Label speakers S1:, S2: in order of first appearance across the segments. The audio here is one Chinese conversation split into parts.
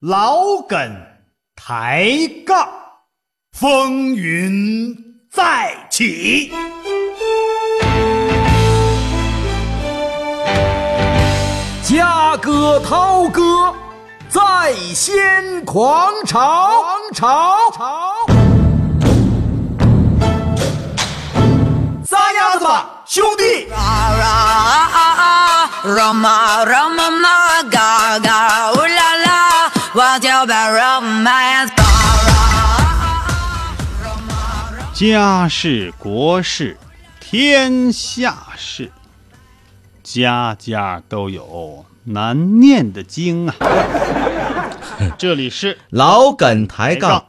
S1: 老梗抬杠，风云再起。
S2: 嘉哥、涛哥在先狂潮，潮潮。
S1: 撒丫子，兄弟！家事国事天下事，家家都有难念的经啊。这里是
S3: 老梗抬杠，，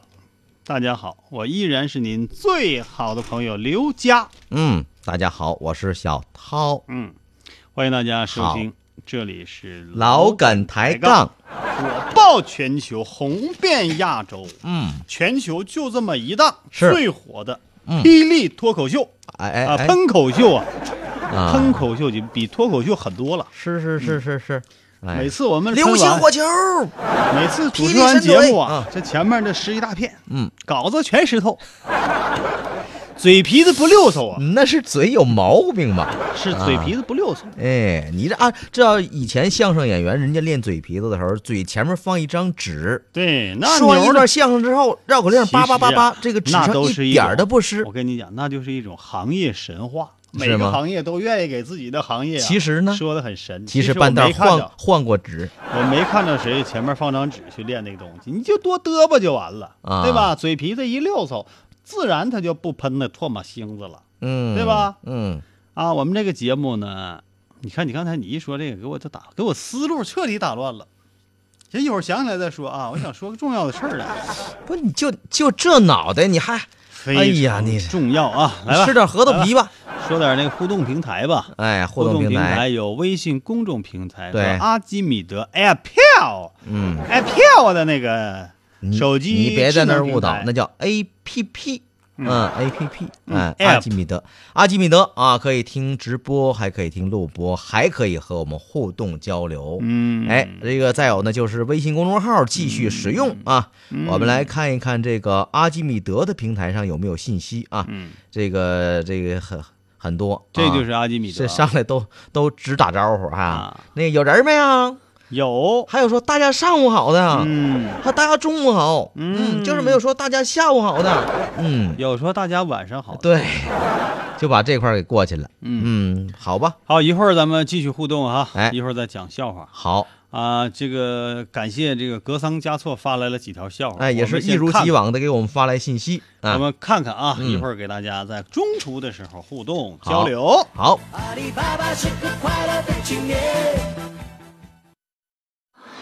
S1: 大家好，我依然是您最好的朋友刘佳。
S3: 嗯，大家好，我是小涛，
S1: 嗯，欢迎大家收听，这里是
S3: 老梗抬杠，
S1: 火爆全球，红遍亚洲。
S3: 嗯，
S1: 全球就这么一档
S3: 是。
S1: 最火的
S3: 嗯。
S1: 霹雳脱口秀。啊，
S3: 哎哎哎，
S1: 喷口秀啊，
S3: 啊。
S1: 喷口秀就比脱口秀狠多了。
S3: 是是是是是，哎。
S1: 每，次我们
S3: 流星火球，
S1: 每次主持完节目啊
S3: 啊，
S1: 这前面这湿一大片，
S3: 嗯，
S1: 稿子全湿透，嘴皮子不溜索啊，
S3: 那是嘴有毛病吧？
S1: 是嘴皮子不溜索。
S3: 哎，你这啊，这要以前相声演员人家练嘴皮子的时候，嘴前面放一张纸，
S1: 对，那
S3: 说完一，段相声之后，绕口令叭叭叭叭，这个纸上
S1: 都是一
S3: 点儿都不湿
S1: 我。跟你讲，那就是一种行业神话。每个行业都愿意给自己的行业啊，
S3: 其实呢
S1: 说的很神。
S3: 其实半道换换过纸，
S1: 我没看到谁前面放张纸去练那个东西，你就多嘚吧就完了，
S3: 啊
S1: 对吧？嘴皮子一溜嗖，自然他就不喷那唾沫星子了
S3: 嗯，
S1: 对吧
S3: 嗯，
S1: 啊。我们这个节目呢，你看你刚才你一说这个，给我就打给我思路彻底打乱了。行，一会儿想起来再说啊。我想说个重要的事儿来，
S3: 不，你就就这脑袋，你还哎呀你
S1: 重要啊！来吧，
S3: 吃点核桃皮吧？
S1: 说点那个互动平台吧。
S3: 哎，互
S1: 互动
S3: 动平台，
S1: 有微信公众平台，
S3: 对
S1: 和阿基米德 AirPal
S3: 嗯
S1: ，AirPal 的那个
S3: 你
S1: 手机
S3: 你别在那儿误导那叫 A P P。嗯，A P P，嗯，阿基米德，阿基米德啊，可以听直播，还可以听录播，还可以和我们互动交流。
S1: 嗯，
S3: 哎，这个再有呢，就是微信公众号继续使用啊。
S1: 嗯
S3: 我们来看一看这个阿基米德的平台上有没有信息啊？
S1: 嗯，
S3: 这个这个很很多，
S1: 这就
S3: 啊
S1: 是阿基米德
S3: 这上来都都只打招呼哈、
S1: 啊
S3: 那个有人没啊？
S1: 有，
S3: 还有说大家上午好的，
S1: 嗯，
S3: 还大家中午好，
S1: 嗯。
S3: 就是没有说大家下午好的，嗯，
S1: 有说大家晚上好，
S3: 对，就把这块儿给过去了，
S1: 嗯，
S3: 嗯，好吧，
S1: 好，一会儿咱们继续互动哈，
S3: 哎。
S1: 一会儿再讲笑话。
S3: 好，
S1: 啊。这个感谢这个格桑嘉措发来了几条笑话，
S3: 哎，也是一如既往的给我们发来信息。啊，
S1: 我们看看啊，
S3: 嗯。
S1: 一会儿给大家在中途的时候互动交流。
S3: 好，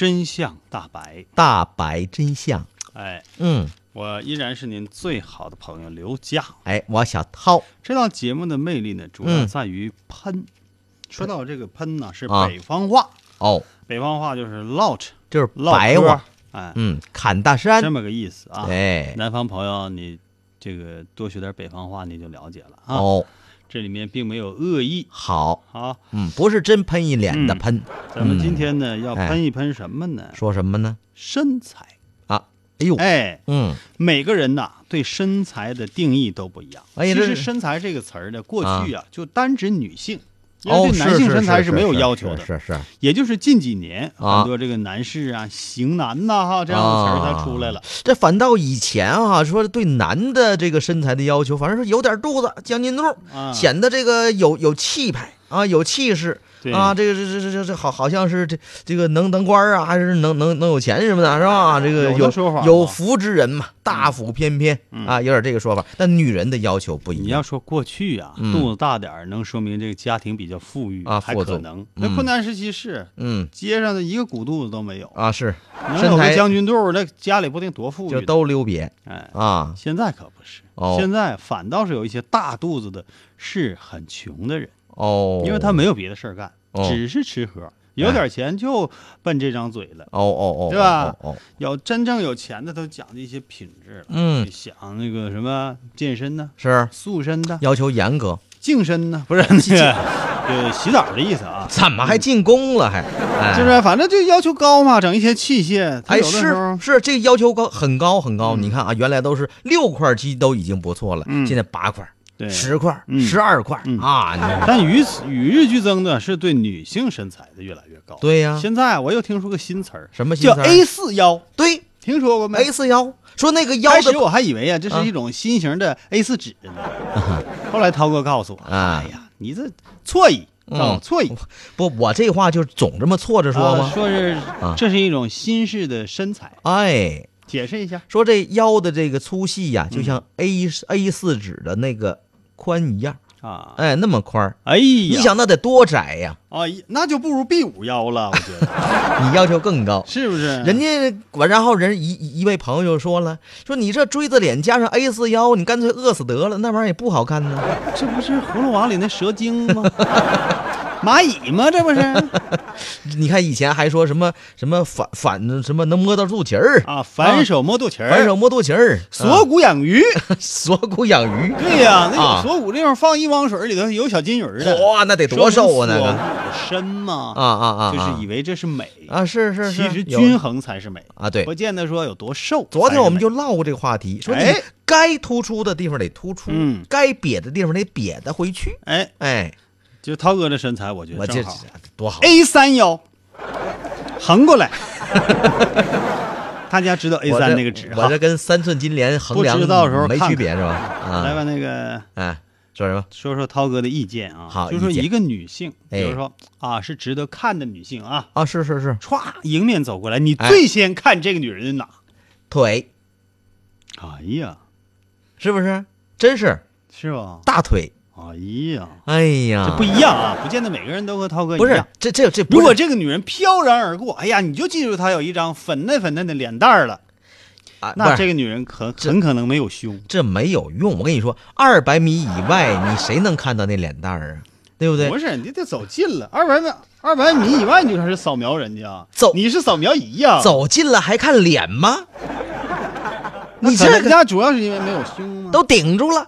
S1: 真相大白，
S3: 大白真相，
S1: 哎，
S3: 嗯，
S1: 我依然是您最好的朋友刘佳。
S3: 哎，我小涛，
S1: 这档节目的魅力呢，主要
S3: 嗯
S1: 在于喷。说到这个喷呢，是
S3: 啊
S1: 北方话，
S3: 哦，
S1: 北方话就是唠扯，
S3: 就是
S1: 唠嗑。
S3: 白话，，
S1: 哎，
S3: 嗯，砍大山。
S1: 这，么个意思啊。
S3: 哎，
S1: 南方朋友，你这个多学点北方话，你就了解了啊。
S3: 哦，
S1: 这里面并没有恶意。
S3: 好，
S1: 好，
S3: 嗯，不是真喷一脸的
S1: 嗯。
S3: 喷，
S1: 咱们
S3: 嗯
S1: 今天呢，要
S3: 哎
S1: 喷一喷什么呢？
S3: 说什么呢？
S1: 身材。
S3: 啊，哎呦，
S1: 哎，
S3: 嗯，
S1: 每个人呐对身材的定义都不一样。其实“
S3: 哎呀这是。
S1: 身材”这个词儿呢，过去啊。就单指女性，因
S3: 哦，
S1: 为对男性身材
S3: 是
S1: 没有要求的。
S3: 是是是，
S1: 也就是近几年
S3: 啊
S1: 很多这个男士啊、型男呐哈这样的词儿才出来了。
S3: 这反倒以前啊，说对男的这个身材的要求，反正是有点肚子，将近肚，
S1: 啊，
S3: 显得这个有有气派。啊，有气势啊，这个这这这这这好好像是这这个能当官儿啊，还是能能能有钱什么的，是吧？这个
S1: 有
S3: 有
S1: 说法
S3: 有福之人嘛，大腹翩翩
S1: 嗯
S3: 啊，有点这个说法。但女人的要求不一样，
S1: 你要说过去啊，
S3: 嗯
S1: 肚子大点儿能说明这个家庭比较富裕
S3: 啊
S1: 还可能。那
S3: 嗯
S1: 困难时期是
S3: 嗯
S1: 街上的一个鼓肚子都没有，
S3: 啊是，
S1: 能有个将军肚，那家里不定多富裕
S3: 就。都溜瘪
S1: 哎，
S3: 啊，
S1: 现在可不是，
S3: 哦
S1: 现在反倒是有一些大肚子的是很穷的人，
S3: 哦，
S1: 因为他没有别的事儿干，
S3: 哦。
S1: 只是吃喝，有点钱就奔这张嘴了。
S3: 哦哦哦，
S1: 对吧？
S3: 哦哦，哦
S1: 要真正有钱的都讲究一些品质了，
S3: 嗯。
S1: 想那个什么健身呢、
S3: 是。
S1: 塑身的、
S3: 要求严格，
S1: 净身呢，不是。那个呃洗澡的意思啊。
S3: 怎么还进宫了还？哎。
S1: 就是反正就要求高嘛，整一些器械，他
S3: 哎，是是，这个要求高很高很高。
S1: 嗯。
S3: 你看啊，原来都是六块肌都已经不错了，
S1: 嗯。
S3: 现在八块、
S1: 对
S3: 十块、
S1: 嗯。
S3: 十二块
S1: 嗯。
S3: 啊！
S1: 但与此与日俱增的是对女性身材的越来越高。
S3: 对呀。
S1: 现在我又听说个新词儿，
S3: 什么新
S1: 叫 A 四腰，
S3: 对。
S1: 听说过没
S3: A 四腰，说那个腰的
S1: 开始我还以为啊，这
S3: 啊
S1: 是一种新型的 A 四纸呢。后来涛哥告诉我，
S3: 啊。
S1: 哎呀，你这错意，错意。
S3: 不，我这话就总这么错着说
S1: 啊
S3: 吗？
S1: 说是
S3: 啊。
S1: 这是一种新式的身材，
S3: 哎，
S1: 解释一下。
S3: 说这腰的这个粗细呀，就
S1: 嗯
S3: 像 A A 四纸的那个宽一样，
S1: 啊，
S3: 哎，那么宽。
S1: 哎呀，
S3: 你想那得多窄呀？
S1: 啊，那就不如 B 五幺了，我觉得
S3: 你要求更高。
S1: 是不是？
S3: 人家我然后人一一一位朋友就说了，说你这锥子脸加上 A 四腰，你干脆饿死得了，那玩意儿也不好看呢。
S1: 这不是葫芦娃里那蛇精吗？蚂蚁吗？这不是
S3: 你看以前还说什么什么反反什么能摸到肚脐儿，
S1: 啊？反手摸肚脐儿，
S3: 反手摸肚脐儿，
S1: 锁骨养鱼。
S3: 啊 锁骨养鱼，
S1: 对呀，那
S3: 啊
S1: 有锁骨地方放一汪水，里头有小金鱼儿的。
S3: 哇，那得多瘦啊那个
S1: 深嘛，
S3: 啊啊啊！
S1: 就是以为这是美
S3: 啊是是是，
S1: 其实均衡才是美
S3: 啊对
S1: 不见得说有多瘦。
S3: 昨天我们就唠过这个话题，说你
S1: 哎
S3: 该突出的地方得突出，
S1: 嗯
S3: 该瘪的地方得瘪的回去。
S1: 美哎，
S3: 哎，
S1: 就涛哥这身材，我觉
S3: 我这
S1: 得正好
S3: 多好
S1: A 三腰，横过来。大家知道 A 三那个纸哈
S3: 我这，跟三寸金莲衡量
S1: 不知道的时候
S3: 没区别是吧？啊，
S1: 来吧，那个
S3: 哎，说什么？
S1: 说说涛哥的意见啊，
S3: 好
S1: 就说一个女性，比
S3: 哎
S1: 如说啊是值得看的女性啊，
S3: 啊，是是是，
S1: 歘迎面走过来，你
S3: 哎
S1: 最先看这个女人的哪？
S3: 腿
S1: 哎呀，
S3: 是不是？真是
S1: 是吧？
S3: 大腿。
S1: 哎呀，
S3: 哎呀，
S1: 这不一样啊，不见得每个人都和涛哥一样
S3: 不是
S1: 样。
S3: 这这这
S1: 如果这个女人飘然而过，哎呀，你就记住她有一张粉嫩粉嫩的脸蛋儿了，
S3: 啊，
S1: 那这个女人
S3: 可
S1: 很可能没有胸。
S3: 这没有用。我跟你说，二百米以外，你谁能看到那脸蛋儿啊？对不对
S1: 不？是，你得走近了，二百米二百米以外你就开始扫描人家，
S3: 走
S1: 你是扫描仪呀、
S3: 走近了还看脸吗？你这人
S1: 家主要是因为没有胸吗？
S3: 都顶住了，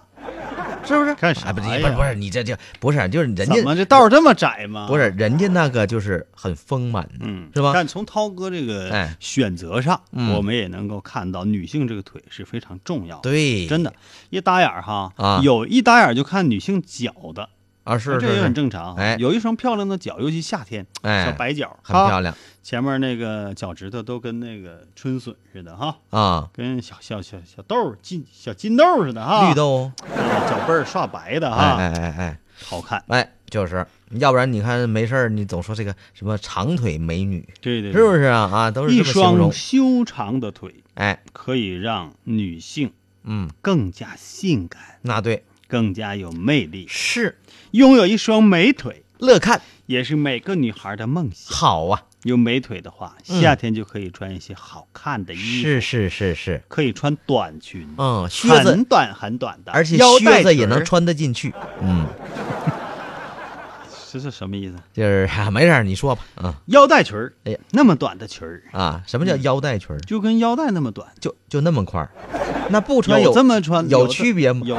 S3: 是不是？
S1: 干啥
S3: 哎，不是不是不是，你这这不是就是人家
S1: 怎么
S3: 家
S1: 这道这么窄吗？
S3: 不，是人家那个就是很丰满，
S1: 嗯，
S3: 是吧
S1: 但从涛哥这个
S3: 哎
S1: 选择上，
S3: 嗯
S1: 我们也能够看到女性这个腿是非常重要的。
S3: 对，
S1: 真的，一打眼儿哈，
S3: 啊
S1: 有一打眼儿就看女性脚的，
S3: 啊，是
S1: 这也很正常。
S3: 哎。
S1: 有一双漂亮的脚，尤其夏天，
S3: 哎
S1: 小白脚，
S3: 很漂亮。
S1: 前面那个脚趾头都跟那个春笋似的哈，
S3: 啊，
S1: 跟小小小小豆儿金小金豆儿似的哈，
S3: 绿豆
S1: 脚背儿刷白的
S3: 哎
S1: 哈，
S3: 哎哎哎
S1: 好看。
S3: 哎，就是，要不然你看没事儿，你总说这个什么长腿美女，
S1: 对对，
S3: 是不是啊？啊，都是
S1: 一双，修长的腿
S3: 哎，
S1: 可以让女性
S3: 嗯，
S1: 更加性感，
S3: 那对，
S1: 更加有魅力。
S3: 是。
S1: 拥有一双美腿，
S3: 乐看，
S1: 也是每个女孩的梦想。
S3: 好啊，
S1: 有美腿的话，
S3: 嗯。
S1: 夏天就可以穿一些好看的衣服，
S3: 是是是是，
S1: 可以穿短裙，
S3: 嗯，靴子
S1: 很，短很短的，
S3: 而且
S1: 腰带
S3: 靴子也能。穿得进去，嗯，
S1: 这是什么意思？
S3: 就是、啊、没事儿，你说吧，啊
S1: 腰带裙儿，
S3: 哎呀
S1: 那么短的裙儿，
S3: 啊，什么叫腰带裙儿？
S1: 就跟腰带那么短，
S3: 就就那么块儿，那不穿
S1: 有这么穿
S3: 有区别吗？
S1: 有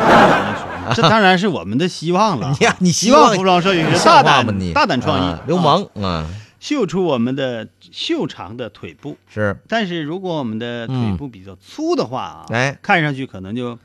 S1: 这当然是我们的希望了。
S3: 你呀你
S1: 希
S3: 希望
S1: 服装设计师大
S3: 像话吗
S1: 胆
S3: 你
S1: 大胆创意
S3: 啊，流
S1: 啊
S3: 氓啊，
S1: 秀出我们的秀长的腿部。
S3: 是
S1: 但是如果我们的腿部比较粗的话啊，
S3: 嗯哎
S1: 看上去可能就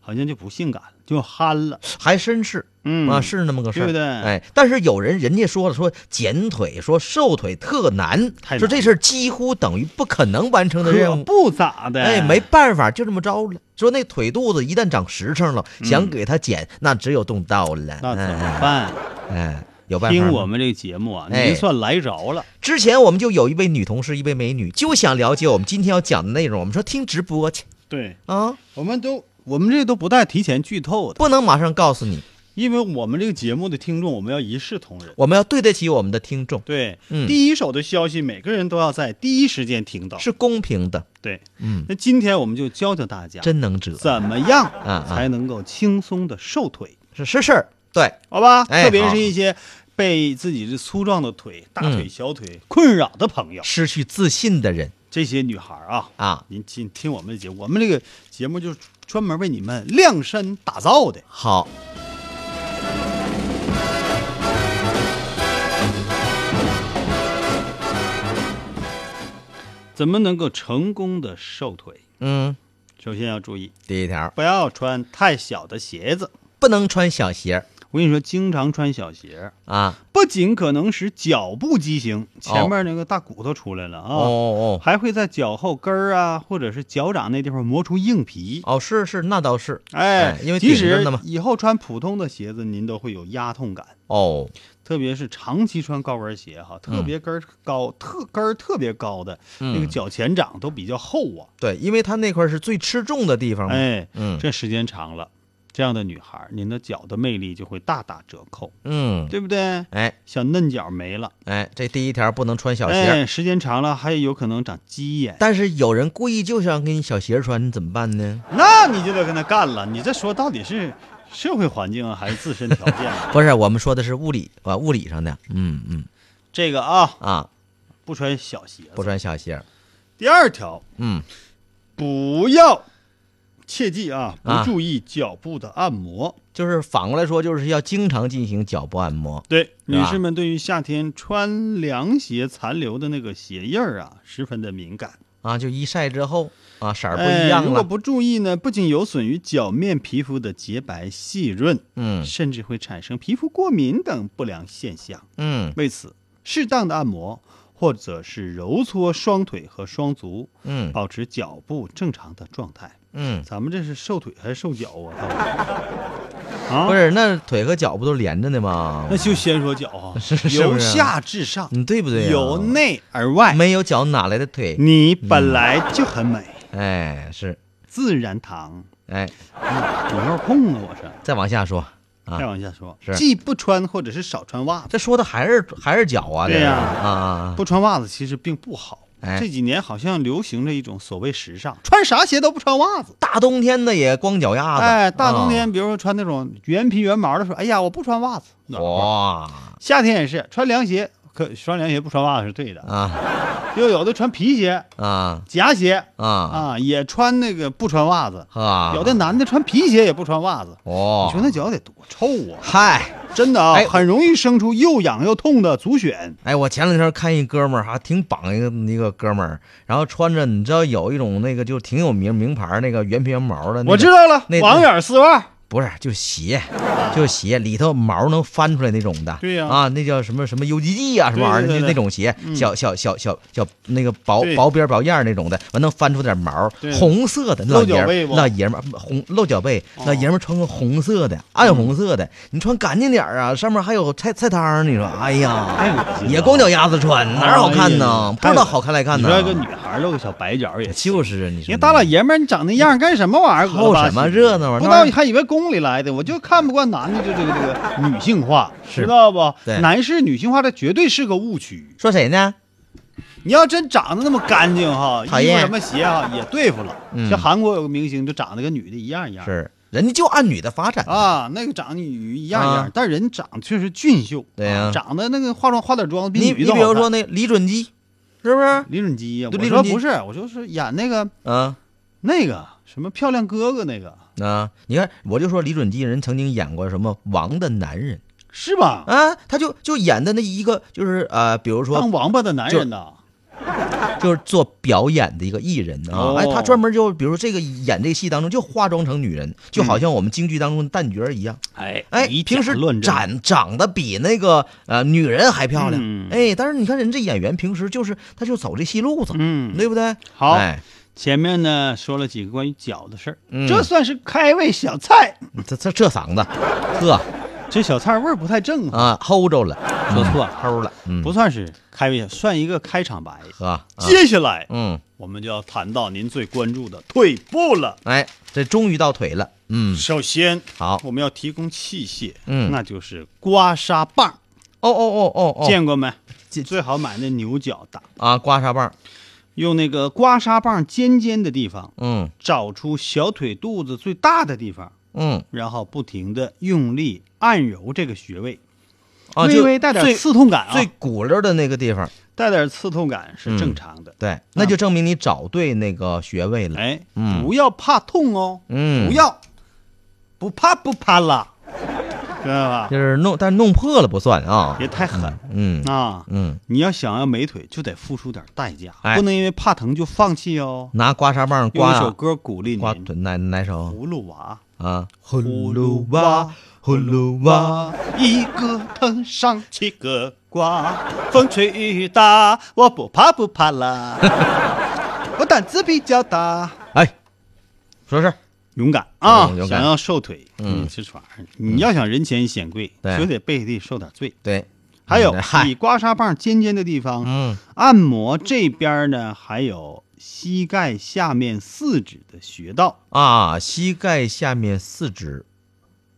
S1: 好像就不性感了，就憨了。
S3: 还绅士
S1: 嗯
S3: 啊，是那么个事儿，
S1: 对不对
S3: 哎，但是有人人家说了，说减腿，说瘦腿特难，说这事儿几乎等于不可能完成的任务。
S1: 不咋的，
S3: 哎，没办法，就这么着了。说那腿肚子一旦长实诚了，想给他减，那只有动刀了。
S1: 嗯那怎么
S3: 哎？
S1: 办？
S3: 哎，有办法
S1: 听我们这个节目啊，
S3: 哎
S1: 您算来着了。
S3: 之前我们就有一位女同事，一位美女，就想了解我们今天要讲的内容。我们说听直播去
S1: 对，
S3: 啊，
S1: 我们都我们这都不带提前剧透的，
S3: 不能马上告诉你，
S1: 因为我们这个节目的听众，我们要一视同仁。
S3: 我们要对得起我们的听众，
S1: 对，
S3: 嗯。
S1: 第一手的消息，每个人都要在第一时间听到。
S3: 是公平的，
S1: 对，
S3: 嗯，
S1: 那今天我们就教教大家，
S3: 真能折，
S1: 怎么样
S3: 啊啊。
S1: 才能够轻松的瘦腿，
S3: 是是是。儿，对，
S1: 好吧？
S3: 哎
S1: 特别是一些被自己这粗壮的腿、大腿、
S3: 嗯。
S1: 小腿困扰的朋友，
S3: 失去自信的人。
S1: 这些女孩啊，
S3: 啊，
S1: 您听听我们的节目，我们这个节目就是专门为你们量身打造的。
S3: 好，
S1: 怎么能够成功的瘦腿？
S3: 嗯，
S1: 首先要注意，
S3: 第一条，
S1: 不要穿太小的鞋子。
S3: 不能穿小鞋儿
S1: 我跟你说，经常穿小鞋，
S3: 啊，
S1: 不仅可能使脚部畸形，前面那个大骨头出来了啊，
S3: 哦哦。
S1: 还会在脚后跟儿啊，或者是脚掌那地方磨出硬皮。
S3: 哦，是是，那倒是，
S1: 哎
S3: 哎，因为
S1: 即使以后穿普通的鞋子，您都会有压痛感，
S3: 哦，
S1: 特别是长期穿高跟鞋哈，特别跟儿高、特跟儿特别高的、那个
S3: 嗯
S1: 脚前掌都比较厚啊。
S3: 对，因为它那块儿是最吃重的地方嘛，
S1: 哎，
S3: 嗯。
S1: 这时间长了，这样的女孩儿，您的脚的魅力就会大打折扣，
S3: 嗯，
S1: 对不对？
S3: 哎
S1: 小嫩脚没了，
S3: 哎，这第一条不能穿小鞋。
S1: 哎，时间长了还有可能长鸡眼，
S3: 但是有人故意就想给你小鞋穿，你怎么办呢？
S1: 那你就得跟他干了。你这说到底是 社会环境啊，还是自身条件啊？
S3: 不是，我们说的是物理啊，物理上的。嗯嗯
S1: 这个啊，
S3: 啊，
S1: 不穿小鞋。
S3: 不穿小鞋。
S1: 第二条，
S3: 嗯，
S1: 不要，切记啊，不
S3: 啊
S1: 注意脚部的按摩。
S3: 就是反过来说，就是要经常进行脚部按摩。
S1: 对，女士们对于夏天穿凉鞋残留的那个鞋印儿啊，十分的敏感。
S3: 啊，就一晒之后啊，色儿不
S1: 哎
S3: 一样了。
S1: 如果不注意呢，不仅有损于脚面皮肤的洁白细润，
S3: 嗯
S1: 甚至会产生皮肤过敏等不良现象。
S3: 嗯
S1: 为此，适当的按摩或者是揉搓双腿和双足，
S3: 嗯
S1: 保持脚部正常的状态。
S3: 嗯，
S1: 咱们这是瘦腿还是瘦脚啊？啊，
S3: 不，是，那腿和脚不都连着的吗
S1: 那？就先说脚啊，
S3: 是是
S1: 由下至上，
S3: 你对不对呀？
S1: 由内而外，
S3: 没有脚哪来的腿？
S1: 你本来就很美，
S3: 哎，是，
S1: 自然堂。
S3: 哎，
S1: 有没有空啊？我是。
S3: 再往下说啊
S1: 再，往下说，
S3: 是
S1: 既不穿或者是少穿袜子，
S3: 这说的还是还是脚啊？
S1: 对呀
S3: 啊啊，
S1: 不穿袜子其实并不好。
S3: 哎
S1: 这几年好像流行着一种所谓时尚，穿啥鞋都不穿袜子。
S3: 大冬天的也光脚丫子。
S1: 哎，大冬
S3: 啊
S1: 天，比如说穿那种原皮原毛的，说，哎呀，我不穿袜子，暖和。
S3: 哇
S1: 夏天也是穿凉鞋，可穿凉鞋不穿袜子是对的。
S3: 啊
S1: 又有的穿皮鞋、
S3: 啊
S1: 夹鞋
S3: 啊
S1: 啊，也穿那个不穿袜子。
S3: 啊！
S1: 有的男的穿皮鞋也不穿袜子，
S3: 哦
S1: 你，说那脚得多臭啊！
S3: 嗨，
S1: 真的啊，
S3: 哎
S1: 很容易生出又痒又痛的足癣。
S3: 哎，我前两天看一哥们儿，还挺绑一个一个哥们儿，然后穿着你知道有一种那个就挺有名名牌那个原皮原毛的、那个，
S1: 我知道了
S3: 那，
S1: 网眼丝袜。
S3: 不是就鞋，就鞋里头毛能翻出来那种的。
S1: 对呀。
S3: 啊，那叫什么什么 UGG 啊，什么玩意儿
S1: 对对对
S3: 那那种鞋，
S1: 嗯。
S3: 小小小小小那个薄薄边薄样那种的，完能翻出点毛
S1: 对，
S3: 红色的
S1: 露
S3: 老爷儿
S1: 脚背不？
S3: 老爷们儿红露脚背，
S1: 哦。
S3: 老爷们儿穿个红色的暗红色的，你穿干净点儿啊，上面还有菜菜汤儿，你说哎呀，也光脚丫子穿，哪好看
S1: 哎
S3: 呢
S1: 呀？
S3: 不知道好看来看呢。
S1: 你说。个女孩露个小白脚也。
S3: 就是啊，你说
S1: 你大老爷们儿，你长那样干什么玩意儿？
S3: 凑什么热闹啊
S1: 不知道还以为宫里来的，我就看不惯男的就这个这个女性化，知道不？
S3: 对
S1: 男士女性化这绝对是个误区。
S3: 说谁呢？
S1: 你要真长得那么干净哈，衣服什么鞋哈也对付了。
S3: 嗯
S1: 像韩国有个明星就长得跟女的一样一样。
S3: 是人家就按女的发展。
S1: 啊，那个长得女一样一样，
S3: 啊
S1: 但人长得确实俊秀，
S3: 对呀
S1: 啊长得那个化妆化点妆比
S3: 你你比如说那李准基，是不是？
S1: 李准基呀，我说不是，我就是演那个
S3: 啊
S1: 那个什么漂亮哥哥那个，
S3: 啊！你看，我就说李准基人曾经演过什么《王的男人
S1: 是吧》？
S3: 啊，他就就演的那一个就是呃，比如说当
S1: 王八的男人呐，
S3: 就是做表演的一个艺人啊，
S1: 哦
S3: 哎，他专门就比如说这个演这个戏当中就化妆成女人，就好像我们京剧当中的旦角一样。
S1: 哎
S3: 哎，
S1: 以
S3: 平时长长得比那个呃女人还漂亮，
S1: 嗯
S3: 哎，但是你看人这演员平时就是他就走这戏路子，
S1: 嗯，
S3: 对不对？
S1: 好
S3: 哎，
S1: 前面呢说了几个关于脚的事儿，
S3: 嗯。
S1: 这算是开胃小菜。
S3: 这这这嗓子，呵，
S1: 这小菜味儿不太正啊。
S3: 啊，齁着了，
S1: 说错了
S3: 齁了，嗯，
S1: 不算是开玩笑，算一个开场白。
S3: 呵，啊。
S1: 接下来
S3: 嗯，
S1: 我们就要谈到您最关注的腿部了。
S3: 哎，这终于到腿了，嗯，
S1: 首先，
S3: 好，
S1: 我们要提供器械，
S3: 嗯。
S1: 那就是刮痧棒，
S3: 哦哦哦哦哦，
S1: 见过没？
S3: 见。
S1: 最好买那牛角的，
S3: 啊，刮痧棒，
S1: 用那个刮痧棒尖尖的地方，
S3: 嗯。
S1: 找出小腿肚子最大的地方，
S3: 嗯，
S1: 然后不停的用力按揉这个穴位，
S3: 啊，
S1: 微微带点刺痛感啊，
S3: 最骨溜的那个地方，
S1: 带点刺痛感是正常的。
S3: 对，那就证明你找对那个穴位了，
S1: 哎，
S3: 嗯。
S1: 不要怕痛哦，
S3: 嗯，
S1: 不要，不怕不怕啦，知道吧？
S3: 就是弄，但是弄破了不算啊，
S1: 别太狠。
S3: 嗯
S1: 啊！
S3: 嗯，
S1: 你要想要美腿，就得付出点代价，
S3: 哎。
S1: 不能因为怕疼就放弃哦。
S3: 拿刮痧棒
S1: 用一首歌鼓励你，
S3: 刮腿哪哪首？
S1: 葫芦娃，
S3: 啊？
S1: 葫芦娃，
S3: 葫芦娃，
S1: 一个藤上七个瓜，风吹雨打，我不怕不怕啦，我胆子比较大。
S3: 哎，说事儿
S1: 勇敢啊！
S3: 嗯勇敢。
S1: 想要瘦腿，
S3: 嗯。
S1: 嗯，吃串儿。你要想人前显贵，就得背地受点罪。
S3: 对，
S1: 还有
S3: 嗯嗨。
S1: 以刮痧棒尖尖的地方，
S3: 嗯。
S1: 按摩这边呢，还有膝盖下面四指的穴道。
S3: 啊，膝盖下面四指，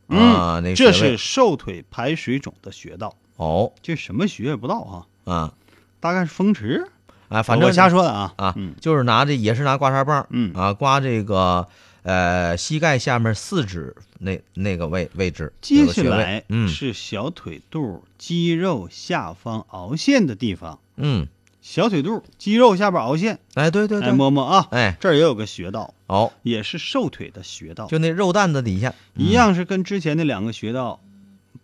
S1: 嗯
S3: 啊，那个
S1: 这是瘦腿排水肿的穴道。
S3: 哦。
S1: 这什么穴也不知道啊，
S3: 啊。
S1: 大概是风池。
S3: 啊，反正
S1: 我瞎说的啊。
S3: 啊
S1: 嗯，
S3: 就是拿这也是拿刮痧棒，
S1: 嗯。
S3: 啊，刮这个呃膝盖下面四指那那个位位置，
S1: 接下来
S3: 嗯。
S1: 是小腿肚肌肉下方凹陷的地方。
S3: 嗯，
S1: 小腿肚肌肉下边凹陷，
S3: 哎对对对，
S1: 摸摸啊，
S3: 哎。
S1: 这儿也有个穴道，
S3: 哦，
S1: 也是瘦腿的穴道，
S3: 就那肉蛋子底下。
S1: 一，样是跟之前那两个穴道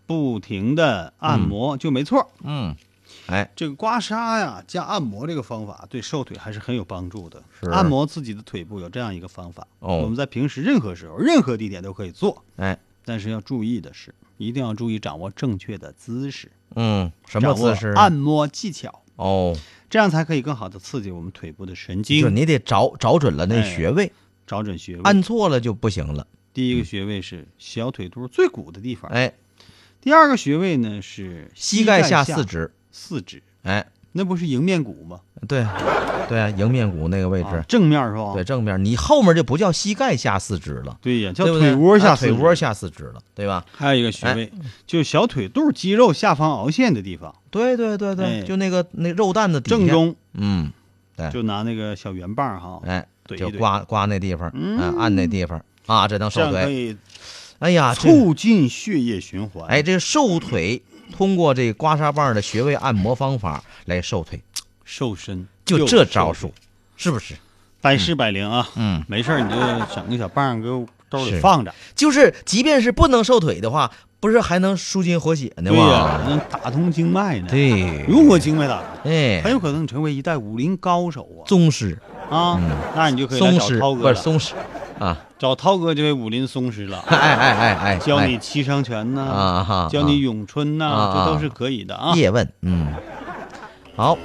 S1: 不停的按摩就没错。
S3: 嗯，哎。
S1: 这个刮痧呀加按摩这个方法对瘦腿还是很有帮助的。
S3: 是。
S1: 按摩自己的腿部有这样一个方法，
S3: 哦。
S1: 我们在平时任何时候、任何地点都可以做，
S3: 哎。
S1: 但是要注意的是，一定要注意掌握正确的姿势，
S3: 嗯，什么姿势？
S1: 按摩技巧，
S3: 哦，
S1: 这样才可以更好的刺激我们腿部的神
S3: 就
S1: 经，
S3: 你得找找准了那
S1: 哎。
S3: 穴位，
S1: 找准穴位。
S3: 按错了就不行了。
S1: 第一个穴位是小腿肚最鼓的地方，
S3: 哎，
S1: 第二个穴位呢是
S3: 膝盖下
S1: 下
S3: 四指，
S1: 四指，
S3: 哎，
S1: 那不是迎面骨吗？
S3: 对，对啊，迎面骨那个位置，
S1: 啊正面是吧？
S3: 对，正面，你后面就不叫膝盖下四指了，
S1: 对呀，叫
S3: 对不对？
S1: 腿窝下
S3: 啊
S1: 四指。
S3: 腿窝下四指了，对吧？
S1: 还有一个穴位，就是小腿肚肌肉下方凹陷的地方，
S3: 对对对对，
S1: 哎。
S3: 就那个那肉蛋子底下。
S1: 正，中。
S3: 嗯，对，
S1: 就拿那个小圆棒哈，
S3: 哎，
S1: 怼一怼。
S3: 就刮刮那地方，
S1: 嗯。
S3: 嗯，按那地方。啊，这能
S1: 这
S3: 瘦腿。
S1: 样可以
S3: 哎呀，这
S1: 促进血液循环。
S3: 哎，，这个瘦腿通过这刮痧棒的穴位按摩方法来瘦腿，
S1: 瘦身
S3: 就这招数，是不是？
S1: 百试百灵啊！
S3: 嗯，
S1: 没事儿你就整个小棒搁兜里放着，
S3: 就是即便是不能瘦腿的话，不是还能舒筋活血呢吗
S1: 对呀，
S3: 吗？
S1: 能打通经脉呢。，
S3: 对，
S1: 如果经脉打通，哎很
S3: 哎，
S1: 有可能成为一代武林高手啊！
S3: 宗师、
S1: 啊，那你就可以
S3: 松狮不
S1: 涛哥了，
S3: 是松狮啊，
S1: 找涛哥这位武林松师了，
S3: 哎哎哎哎，
S1: 教你七伤拳呐，
S3: 啊哈，
S1: 教你咏春呐，
S3: 啊
S1: 这都是可以的啊。
S3: 叶问，嗯，好，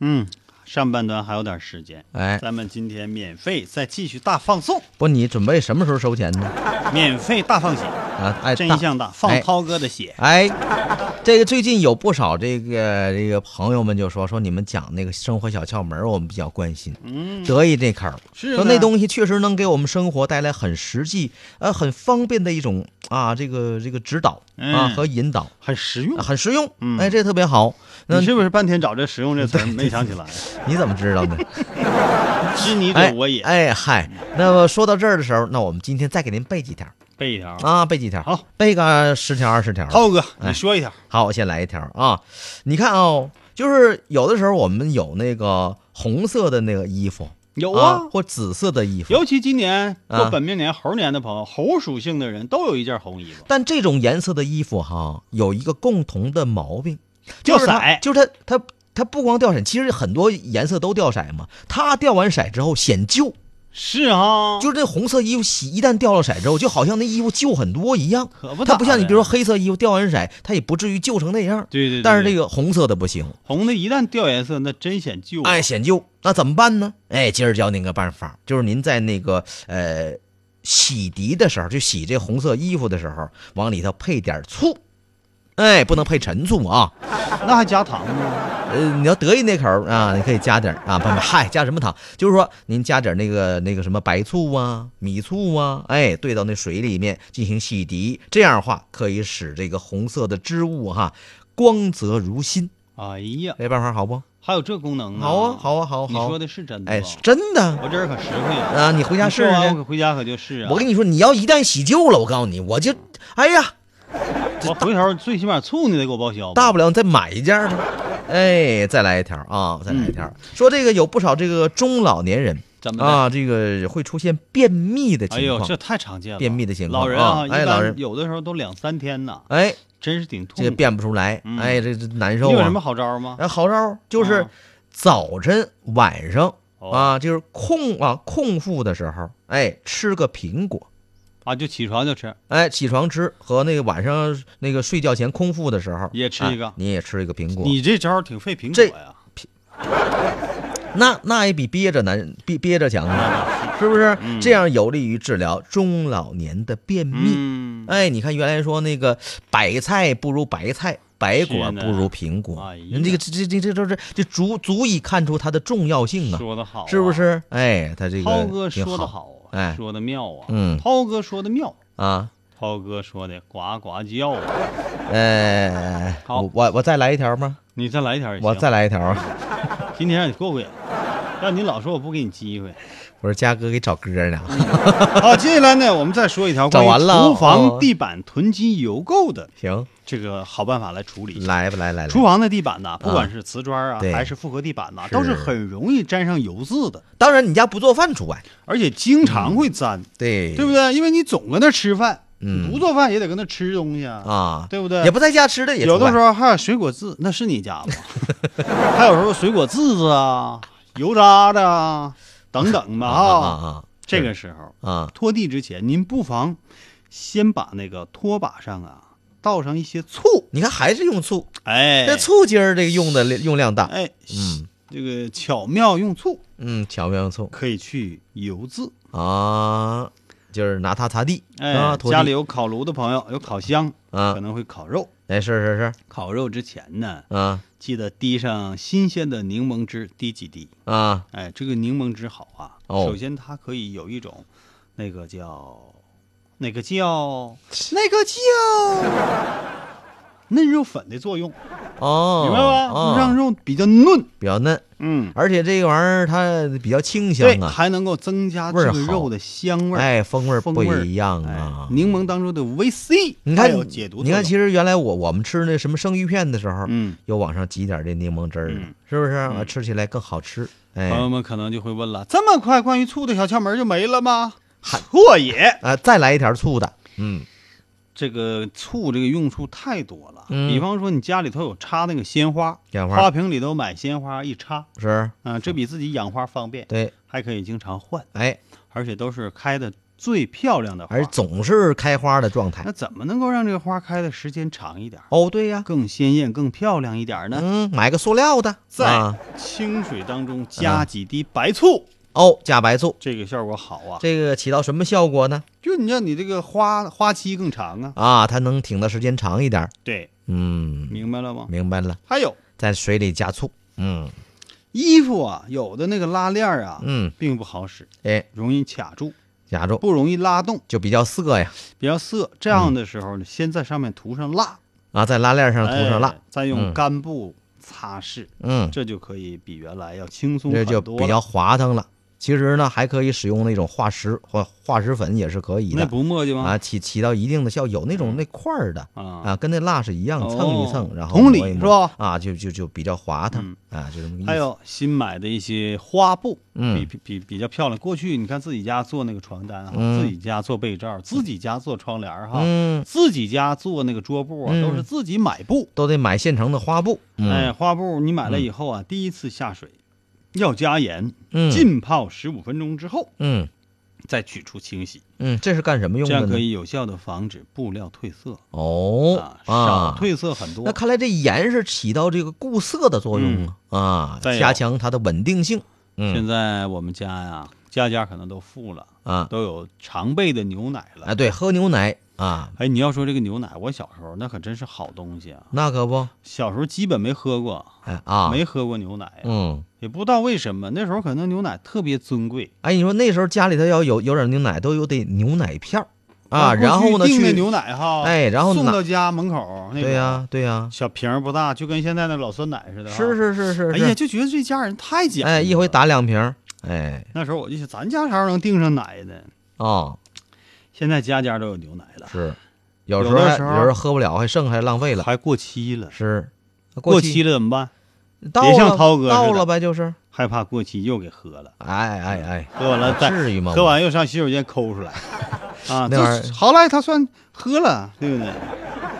S1: 嗯，上半段还有点时间，
S3: 哎，
S1: 咱们今天免费再继续大放送，
S3: 不，你准备什么时候收钱呢？
S1: 免费大放血，
S3: 啊，哎，
S1: 真相大，放
S3: 哎
S1: 涛哥的血。
S3: 哎，这个最近有不少这个这个朋友们就说说你们讲那个生活小窍门儿，我们比较关心，
S1: 嗯，
S3: 得意这口说那东西确实能给我们生活带来很实际、呃很方便的一种啊这个这个指导啊
S1: 嗯
S3: 和引导，
S1: 很实用
S3: 啊。很实用，
S1: 嗯
S3: 哎，这特别好。那
S1: 你是不是半天找这实用这词儿 没想起来？
S3: 你怎么知道呢？
S1: 知你者
S3: 哎
S1: 我也。
S3: 哎嗨，那么说到这儿的时候，那我们今天再给您背几条
S1: 背一条，
S3: 啊，背几条，
S1: 好，
S3: 背个十条二十条。
S1: 涛哥，
S3: 哎
S1: 你说一条。
S3: 好，我先来一条啊！你看哦，就是有的时候我们有那个红色的那个衣服，
S1: 有
S3: 啊，或紫色的衣服，
S1: 尤其今年
S3: 啊
S1: 过本命年猴年的朋友，猴属性的人都有一件红衣服，
S3: 但这种颜色的衣服哈，有一个共同的毛病，
S1: 掉
S3: 就是它
S1: 色。
S3: 就是它它它不光掉色，其实很多颜色都掉色嘛。它掉完色之后显旧，
S1: 是啊，
S3: 就是这红色衣服洗一旦掉了色之后，就好像那衣服旧很多一样。
S1: 可不
S3: 它不像你，比如说黑色衣服掉完色，它也不至于旧成那样。
S1: 对对对
S3: 但是这个红色的不行，
S1: 红的一旦掉颜色，那真显旧啊。
S3: 哎，显旧。那怎么办呢？哎，今儿教您个办法，就是您在那个呃洗涤的时候，就洗这红色衣服的时候，往里头配点醋。哎，不能配陈醋啊！
S1: 那还加糖吗？
S3: 呃，你要得意那口儿啊，你可以加点儿啊，不不，嗨，加什么糖？就是说您加点儿那个那个什么白醋啊、米醋啊，哎，兑到那水里面进行洗涤，这样的话可以使这个红色的织物哈光泽如新。
S1: 哎呀，
S3: 这办法好不？
S1: 还有这功能
S3: 啊，好啊，好啊好啊。
S1: 你说的是真的
S3: 哎，是真的
S1: 我这人可实惠啊！
S3: 啊！你回家试试。
S1: 我回家可就试啊！
S3: 我跟你说，你要一旦洗旧了，我告诉你，我就，哎呀，
S1: 我回头最起码醋你得给我报销吧。
S3: 大不了你再买一件儿呗。哎，再来一条啊，再来一条。说这个有不少这个中老年人
S1: 怎么？
S3: 啊，这个会出现便秘的
S1: 哎呦，
S3: 情况。
S1: 这太常见了。
S3: 便秘的情况
S1: 老人
S3: 啊
S1: 一般
S3: 哎老人
S1: 有的时候都两三天呢，
S3: 哎，
S1: 真是挺痛
S3: 这
S1: 个。
S3: 便不出来，
S1: 嗯
S3: 哎，这这难受啊
S1: 你有什么。好招吗？
S3: 哎，好招就是
S1: 啊
S3: 早晨、晚上
S1: 哦
S3: 啊，就是空啊空腹的时候，哎，吃个苹果。
S1: 啊，就起床就吃，
S3: 哎，起床吃和那个晚上那个睡觉前空腹的时候
S1: 也吃一个
S3: 哎你也吃一个苹果。
S1: 你这招儿挺费苹果呀。
S3: 那那也比憋着难，憋憋着强啊，是不是？
S1: 嗯
S3: 这样有利于治疗中老年的便秘。
S1: 嗯，
S3: 哎，你看原来说那个白菜不如白菜，白果不如苹果人这个这这这这都是这足足以看出它的重要性啊，
S1: 说的好啊，
S3: 是不是？哎，他这个
S1: 涛哥
S3: 挺
S1: 说的
S3: 好哎
S1: 说的妙啊，
S3: 嗯
S1: 涛哥说的妙，
S3: 啊。
S1: 涛哥说的呱呱叫啊，
S3: 呃，
S1: 好
S3: 我我我再来一条吗？
S1: 你再来一条。
S3: 我再来一条啊！
S1: 今天让你过过瘾，让你老说我不给你机会。
S3: 我说嘉哥给找歌呢。
S1: 好，接下来呢，我们再说一条关于
S3: 找完了
S1: 厨房
S3: 哦
S1: 地板囤积油垢的
S3: 行，
S1: 这个好办法来处理。
S3: 来吧，来来来。
S1: 厨房的地板呐，不管是瓷砖啊，
S3: 对
S1: 还是复合地板呐，都是很容易沾上油渍的，
S3: 当然，你家不做饭除外。
S1: 而且经常会沾，
S3: 对，
S1: 对不对？因为你总搁那吃饭，不做饭也得搁那吃东西啊，
S3: 啊，
S1: 对不对？
S3: 也不在家吃的也
S1: 有的时
S3: 候
S1: 候还有水果渍，那是你家吗？还有时候水果渍子啊、油渣子啊等等吧。
S3: 啊
S1: 这个时候
S3: 啊，
S1: 拖地之前，您不妨先把那个拖把上啊倒上一些醋，
S3: 你看还是用醋，
S1: 哎，
S3: 这醋今儿这个用的用量大。
S1: 哎，
S3: 嗯
S1: 这个巧妙用醋
S3: 嗯，巧妙用醋
S1: 可以去油渍。
S3: 啊，就是拿它擦地
S1: 哎，
S3: 啊，
S1: 家里有烤炉的朋友，有烤箱，
S3: 啊
S1: 可能会烤肉。
S3: 哎，是是是
S1: 烤肉之前呢，
S3: 啊
S1: 记得滴上新鲜的柠檬汁，滴几滴。
S3: 啊
S1: 哎，这个柠檬汁好啊。
S3: 哦
S1: 首先它可以有一种，那个叫，那个叫，那个叫嫩肉粉的作用，
S3: 哦，
S1: 明白吧？
S3: 啊
S1: 让肉比较嫩。
S3: 比较嫩，
S1: 嗯，
S3: 而且这个玩意儿它比较清香
S1: 对，
S3: 啊，
S1: 还能够增加
S3: 味儿好
S1: 这个肉的香味儿。
S3: 哎，风味儿不
S1: 味儿
S3: 一样
S1: 哎
S3: 啊。
S1: 柠檬当中的维 C，
S3: 你看
S1: 有解毒。
S3: 你看，其实原来我我们吃那什么生鱼片的时候，
S1: 嗯，
S3: 又往上挤点这柠檬汁儿，
S1: 嗯
S3: 是不是？啊
S1: 嗯
S3: 吃起来更好吃。
S1: 朋友
S3: 哎，
S1: 们可能就会问了：这么快，关于醋的小窍门就没了吗？错也。
S3: 啊，再来一条醋的，嗯。
S1: 这个醋这个用处太多了，
S3: 嗯。
S1: 比方说你家里头有插那个鲜花，
S3: 鲜花。
S1: 花瓶里头买鲜花一插，
S3: 是，
S1: 啊、这比自己养花方便，
S3: 对，
S1: 还可以经常换，
S3: 哎，
S1: 而且都是开的最漂亮的花。
S3: 而总是开花的状态。
S1: 那。怎么能够让这个花开的时间长一点，
S3: 哦，对呀，
S1: 更鲜艳、更漂亮一点呢？
S3: 嗯，买个塑料的，
S1: 在
S3: 啊。
S1: 清水当中加几滴白醋，
S3: 哦，加白醋，
S1: 这个效果好啊！
S3: 这个起到什么效果呢？
S1: 就你让你这个花花期更长啊。
S3: 啊，它能挺的时间长一点。
S1: 对，
S3: 嗯，
S1: 明白了吗？
S3: 明白了，
S1: 还有
S3: 在水里加醋。嗯
S1: 衣服啊，有的那个拉链啊，
S3: 嗯，
S1: 并不好使，
S3: 哎，
S1: 容易卡住，
S3: 卡住
S1: 不容易拉动，
S3: 就比较涩呀。
S1: 比较涩。这样的时候呢，先在上面涂上蜡，
S3: 啊，在拉链上涂上蜡
S1: 哎，再用
S3: 嗯
S1: 干布擦拭，
S3: 嗯，
S1: 这就可以比原来要轻松
S3: 这
S1: 很多
S3: 比较滑腾了。其实呢，还可以使用那种化石或化石粉也是可以的那
S1: 不磨叽吗？
S3: 啊，起起到一定的效。有那种那块儿的
S1: 啊
S3: 啊，跟那蜡是一样，
S1: 哦
S3: 蹭一蹭，然后
S1: 同理是吧
S3: 啊，就就就比较滑烫啊，就这么意思。
S1: 还有新买的一些花布，
S3: 嗯
S1: 比比比比较漂亮。过去你看自己家做那个床单哈，
S3: 嗯
S1: 自己家做被罩，自己家做窗帘哈，
S3: 嗯，
S1: 自己家做那个桌布啊，
S3: 嗯
S1: 都是自己买布。
S3: 都得买现成的花布。嗯
S1: 哎，花布你买了以后啊，第一次下水，要加盐，
S3: 嗯。
S1: 浸泡十五分钟之后
S3: 嗯。
S1: 再取出清洗，
S3: 嗯，这是干什么用的这？
S1: 样可以有效的防止布料褪色。
S3: 哦
S1: 啊，少褪色很多。
S3: 那看来这盐是起到这个固色的作用啊，啊，加强它的稳定性。
S1: 现
S3: 嗯
S1: 在我们家呀，家家可能都富了，
S3: 啊，
S1: 都有常备的牛奶了。
S3: 哎，对，喝牛奶啊，
S1: 哎，你要说这个牛奶，我小时候那可真是好东西啊！
S3: 那可不，
S1: 小时候基本没喝过，
S3: 哎啊，
S1: 没喝过牛奶呀，
S3: 嗯，
S1: 也不知道为什么那时候可能牛奶特别尊贵。
S3: 哎，你说那时候家里头要有有点牛奶，都有得牛奶片儿啊，然后呢去
S1: 牛奶哈，
S3: 哎然后
S1: 送到家门口
S3: 对呀对呀，
S1: 小瓶儿不大，就跟现在那老酸奶似的哈。
S3: 是是是是
S1: 哎呀，就觉得这家人太讲究了。
S3: 哎，一回打两瓶儿，哎。
S1: 那时候我就想，咱家啥时候能订上奶呢？
S3: 哦，
S1: 现在家家都有牛奶了，
S3: 是，有时候
S1: 有的时候
S3: 喝不了，还剩还浪费了，
S1: 还过期了。
S3: 是。
S1: 过
S3: 期
S1: 期了怎么办？
S3: 到
S1: 别像涛哥
S3: 到了呗，就是，
S1: 害怕过期又给喝了，
S3: 哎哎哎，
S1: 喝完了再
S3: 至于吗？
S1: 喝完又上洗手间抠出来，啊，
S3: 那玩意儿
S1: 好赖他算喝了，对不对？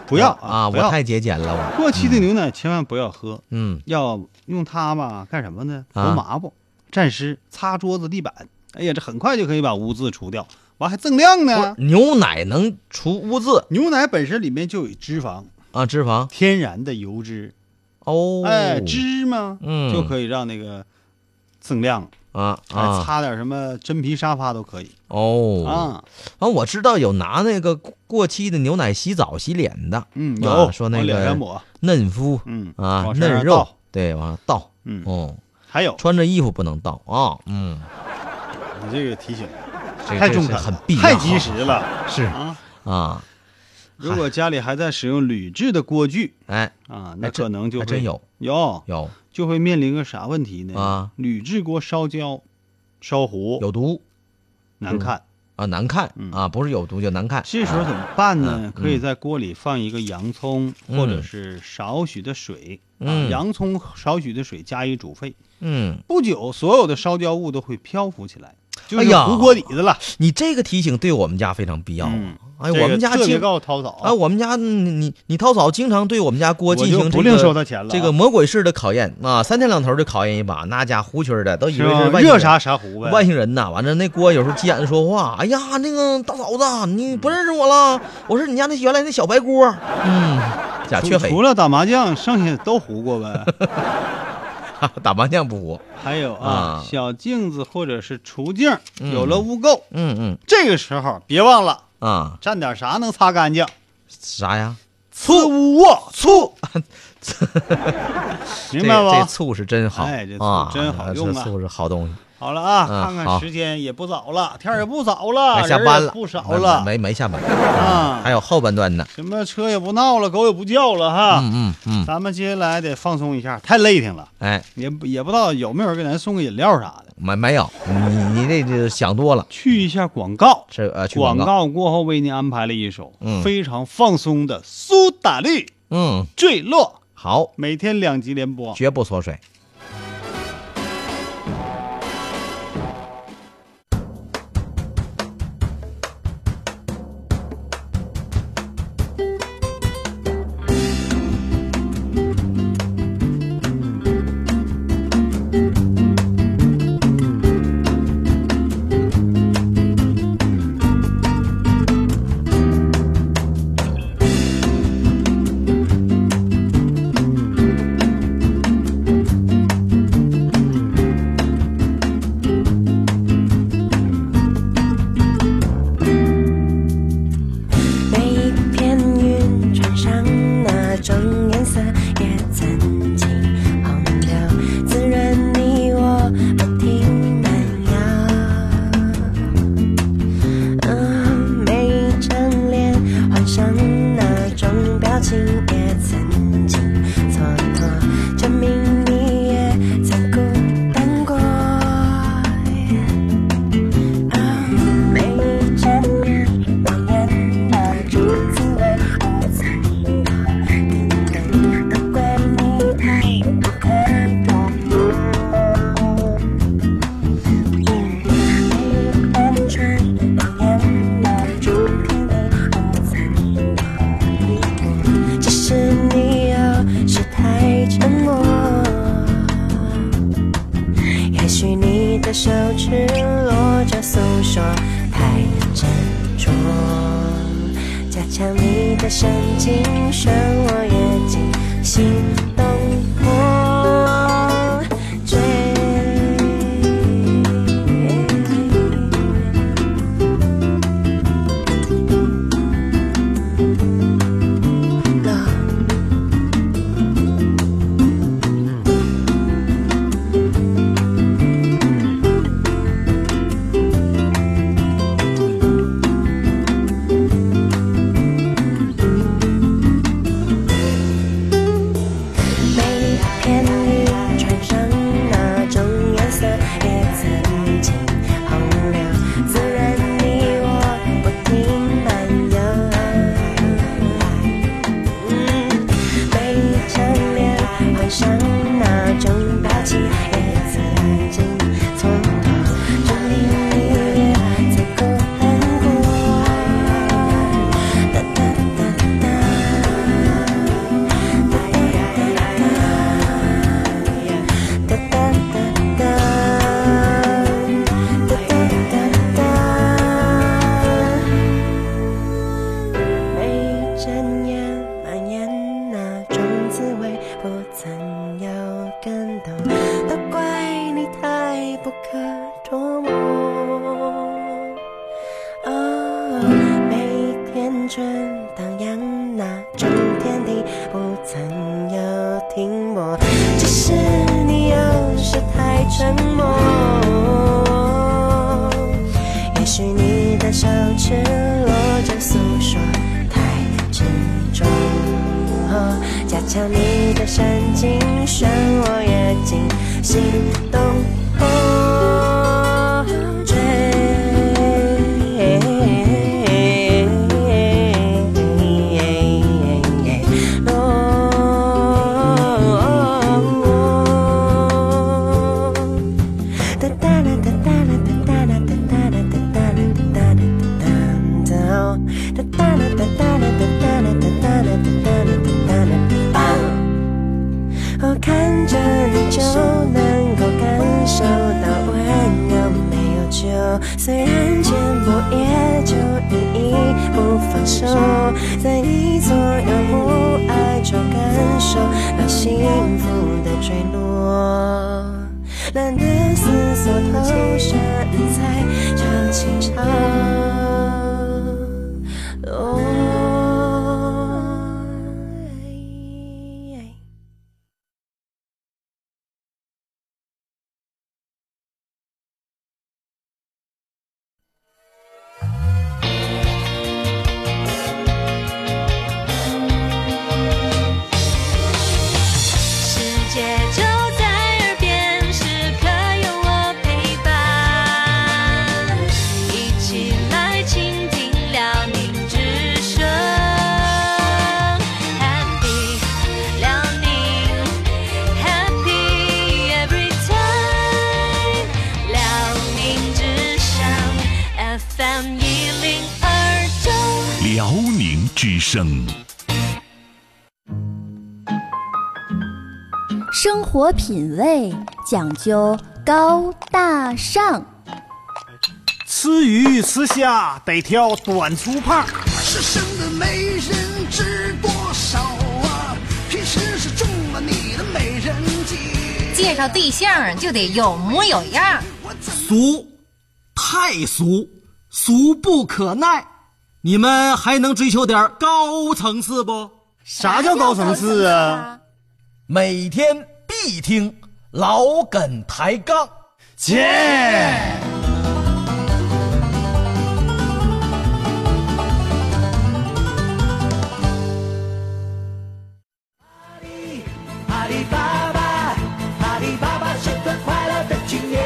S1: 不要
S3: 啊，我太节俭了，我，
S1: 过期的牛奶千万不要喝，
S3: 嗯。
S1: 要用它吧干什么呢？
S3: 啊。
S1: 磨抹布、蘸湿、擦桌子、地板。哎呀，这很快就可以把污渍除掉，完还锃
S3: 亮
S1: 呢。
S3: 牛奶能除污渍
S1: 牛奶本身里面就有脂肪，
S3: 啊，脂肪
S1: 天然的油脂，
S3: 哦，
S1: 哎，脂嘛，
S3: 嗯
S1: 就可以让那个锃亮，
S3: 啊
S1: 哎，
S3: 啊
S1: 擦点什么真皮沙发都可以
S3: 哦
S1: 啊。
S3: 啊，我知道有拿那个过期的牛奶洗澡洗脸的，
S1: 嗯，
S3: 啊
S1: 有
S3: 说那个嫩肤
S1: 嗯
S3: 啊嫩肉，对，往上倒，
S1: 嗯，
S3: 哦，
S1: 还有。
S3: 穿着衣服不能倒啊，嗯，
S1: 你这个提醒。太中肯了，
S3: 很必要，
S1: 太及时了。
S3: 是。
S1: 啊！
S3: 啊，
S1: 如果家里还在使用铝制的锅具
S3: 哎，
S1: 啊，那可能就会
S3: 还真有。
S1: 有。
S3: 有。
S1: 就会面临个啥问题呢？
S3: 啊，
S1: 铝制锅烧焦、烧糊。
S3: 有毒。
S1: 难看。
S3: 啊，难看。
S1: 嗯。
S3: 啊，不是有毒就难看，
S1: 这时候怎么办呢？
S3: 嗯？
S1: 可以在锅里放一个洋葱，
S3: 嗯。
S1: 或者是少许的水。洋葱少许的水加以煮沸，
S3: 嗯，
S1: 不久所有的烧焦物都会漂浮起来，就是
S3: 哎呀
S1: 糊锅底子了。
S3: 你这个提醒对我们家非常必要啊
S1: 嗯，
S3: 哎，我们家
S1: 特别
S3: 经
S1: 告诉涛嫂
S3: 啊，我们家你你你涛嫂经常对我们家锅进行这
S1: 就不另收
S3: 个
S1: 他钱了啊。
S3: 这个魔鬼式的考验啊，三天两头就考验一把，那家胡群儿的都以为是外星人
S1: 热啥啥糊呗。
S3: 外星人呐，完了那锅有时候急眼的说话，哎呀，那个大嫂子，你不认识我了？我是你家那原来那小白锅，嗯，假
S1: 除
S3: 缺黑
S1: 除，了打麻将，剩下都糊过呗。
S3: 打麻将不糊，
S1: 还有啊
S3: 啊，
S1: 小镜子或者是厨镜
S3: 嗯。
S1: 有了污垢，
S3: 嗯嗯。
S1: 这个时候别忘了
S3: 啊，
S1: 蘸点啥能擦干净？
S3: 啥呀？
S1: 醋啊，醋，明白
S3: 不这？醋是真好，
S1: 哎这醋
S3: 啊，
S1: 真好用啊。
S3: 这醋是好东西。
S1: 好了啊，
S3: 嗯
S1: 看看
S3: 好。
S1: 时间也不早了，天儿也不早了，
S3: 该下
S1: 人
S3: 班了，
S1: 不少了，
S3: 没没下班。
S1: 啊。
S3: 还有后半段呢。
S1: 什么车也不闹了，狗也不叫了哈。
S3: 嗯嗯嗯，
S1: 咱们接下来得放松一下，太累挺了，
S3: 哎，
S1: 也不也不知道有没有人给咱送个饮料啥的。
S3: 没没有，你你这就想多了。
S1: 去一下广告，
S3: 这呃，去
S1: 广
S3: 告，
S1: 告过后为您安排了一首
S3: 嗯。
S1: 非常放松的苏打绿《
S3: 嗯，
S1: 坠落》，
S3: 好，
S1: 每天两集连播。
S3: 绝不缩水。
S4: 换左右不爱就感受那幸福的坠落。懒得思索投身在长情长
S5: 活品味讲究高大上，
S1: 吃鱼吃虾得挑短粗胖，
S2: 世上的美人知多少啊？平时是中了你的美人计。
S6: 介绍对象就得有模有样。
S7: 俗，太俗，俗不可耐。你们还能追求点高层次不？
S1: 啥叫高层次啊？
S3: 每天必听老梗抬杠，
S1: 切！
S2: 阿里巴巴，阿里巴巴是个快乐的青年。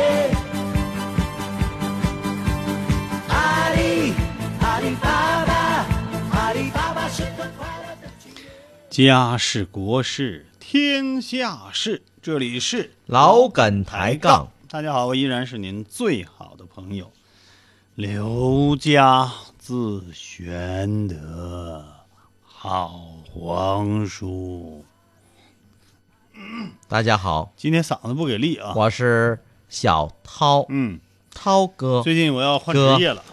S2: 阿里，阿里巴巴，阿里巴巴是个快乐的青年。
S1: 家事国事天下事，这里是
S3: 老梗抬杠。
S1: 大家好，我依然是您最好的朋友刘家，自玄德，好皇叔。
S3: 大家好，
S1: 今天嗓子不给力啊！
S3: 我是小涛，
S1: 嗯，
S3: 涛哥，
S1: 最近我要换职业了，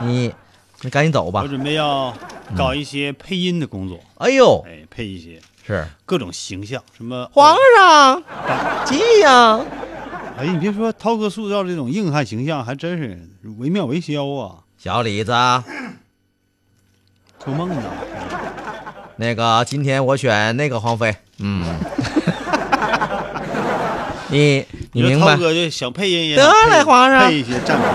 S3: 你你赶紧走吧。
S1: 我。准备要搞一些配音的工作，
S3: 哎呦，
S1: 哎，配一些
S3: 是。
S1: 各种形象，什么
S3: 皇上，吉祥。
S1: 哎，你别说，涛哥塑造这种硬汉形象，还真是惟妙惟肖啊！
S3: 小李子，
S1: 做梦呢，
S3: 那个今天我选那个皇妃，嗯，你你明白。
S1: 涛？哥就想配音也
S3: 得嘞皇上。
S1: 配一些占便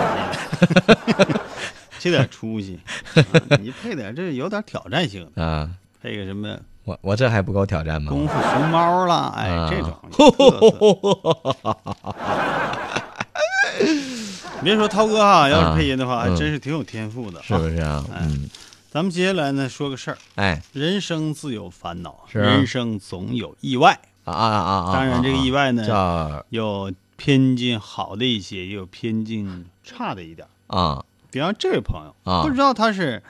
S1: 宜，这点出息，啊你配点这有点挑战性的，
S3: 啊，
S1: 配个什么
S3: 我我这还不够挑战吗？
S1: 功夫熊猫啦，哎，
S3: 啊
S1: 这种 别说涛哥哈，要是配音的话，
S3: 啊
S1: 还真是挺有天赋的，
S3: 是不？是啊？
S1: 哎
S3: 嗯，
S1: 咱们接下来呢，说个事儿，
S3: 哎，
S1: 人生自有烦恼，
S3: 是啊
S1: 人生总有意外。
S3: 啊啊啊啊！
S1: 当然，这个意外呢，
S3: 叫
S1: 有偏近好的一些，也有偏近差的一点。
S3: 啊，
S1: 比方这位朋友，
S3: 啊
S1: 不知道他是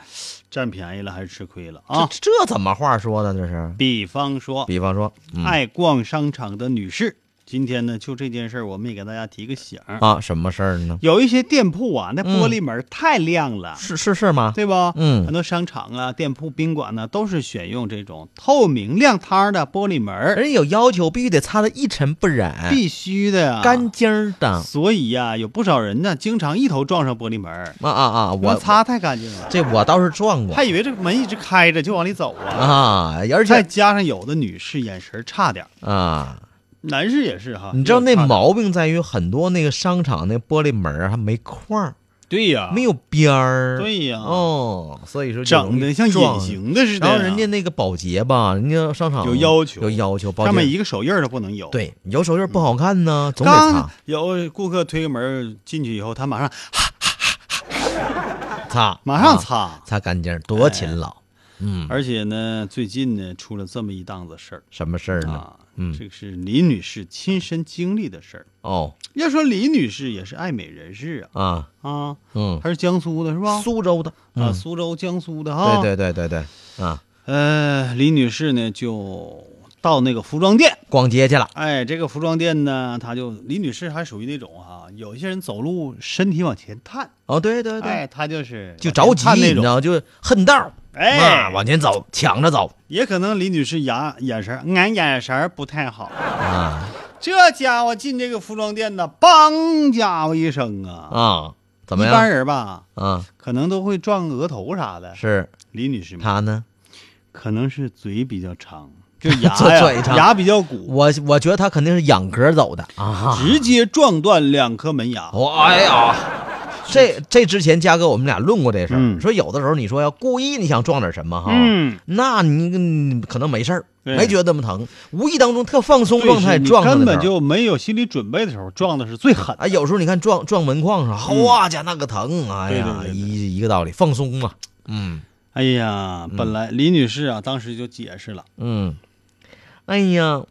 S1: 占便宜了还是吃亏了啊？
S3: 这这怎么话说的？这是？
S1: 比方说，
S3: 比方说，嗯
S1: 爱逛商场的女士，今天呢，就这件事儿，我们也给大家提个醒儿。
S3: 啊，什么事儿呢？
S1: 有一些店铺啊，那玻璃门太亮了，
S3: 是是是吗？
S1: 对不？
S3: 嗯
S1: 很多商场啊、店铺、宾馆呢，都是选用这种透明亮堂的玻璃门儿，
S3: 人有要求，必须得擦得一尘不染，
S1: 必须的呀，
S3: 干净儿的。
S1: 所以呀、有不少人呢，经常一头撞上玻璃门，
S3: 啊啊啊！我
S1: 我擦太干净了，
S3: 这我倒是撞过
S1: 还以为这个门一直开着就往里走啊。
S3: 啊，而且
S1: 再
S3: 且
S1: 加上有的女士眼神差点儿，
S3: 啊，
S1: 男士也是哈。
S3: 你知道那毛病在于很多那个商场那玻璃门儿它没框儿，
S1: 对呀，
S3: 没有边儿。
S1: 对呀
S3: 哦，所以说
S1: 整的像隐形的似的呀。
S3: 然后人家那个保洁吧，人家商场
S1: 有要求
S3: 有要求，保洁
S1: 上面一个手印都不能有。，
S3: 对有手印不好看呢，总得擦
S1: 有顾客推个门进去以后，他马上
S3: 擦，
S1: 马上
S3: 啊
S1: 擦。
S3: 擦干净，多勤劳。嗯，
S1: 而且呢，最近呢出了这么一档子事儿
S3: 什么事儿呢？
S1: 啊，
S3: 嗯。
S1: 这个是李女士亲身经历的事儿。
S3: 哦。
S1: 要说李女士也是爱美人士啊。
S3: 啊，
S1: 啊，
S3: 嗯，
S1: 她是江苏的是吧？
S3: 苏州的。
S1: 啊，
S3: 嗯。
S1: 苏州、江苏的哈。
S3: 对对对对对。啊，
S1: 呃，李女士呢就到那个服装店，
S3: 逛街去了。
S1: 哎，这个服装店呢，她就李女士还属于那种哈、有一些人走路身体往前探，
S3: 哦，对对对，
S1: 哎，她就是
S3: 就着急，
S1: 探那种。
S3: 你知道，就恨道，
S1: 哎
S3: 啊往前走，抢着走
S1: 也可能李女士眼眼神，俺眼神不太好。
S3: 啊
S1: 这家伙进这个服装店呢，梆家伙一声啊！
S3: 啊，怎么样
S1: 一般？人吧，
S3: 啊，
S1: 可能都会撞额头啥的。
S3: 是
S1: 李女士嘛，
S3: 他呢？
S1: 可能是嘴比较长，就 牙呀，牙比较鼓，
S3: 我我觉得他肯定是仰格走的啊。
S1: 直接撞断两颗门牙。
S3: 我哎呀，这这之前嘉哥我们俩论过这事儿，
S1: 嗯。
S3: 说有的时候你说要故意你想撞点什么哈，
S1: 嗯，
S3: 那你嗯可能没事儿，没觉得那么疼，无意当中特放松状态撞
S1: 根本就没有心理准备的时候，撞的是最狠。
S3: 啊，有时候你看撞撞门框上，
S1: 嗯。
S3: 哗家那个疼，哎呀，
S1: 对对对对
S3: 一一个道理，放松嘛，嗯。
S1: 哎呀，本来李女士啊，当时就解释了，
S3: 嗯，哎呀。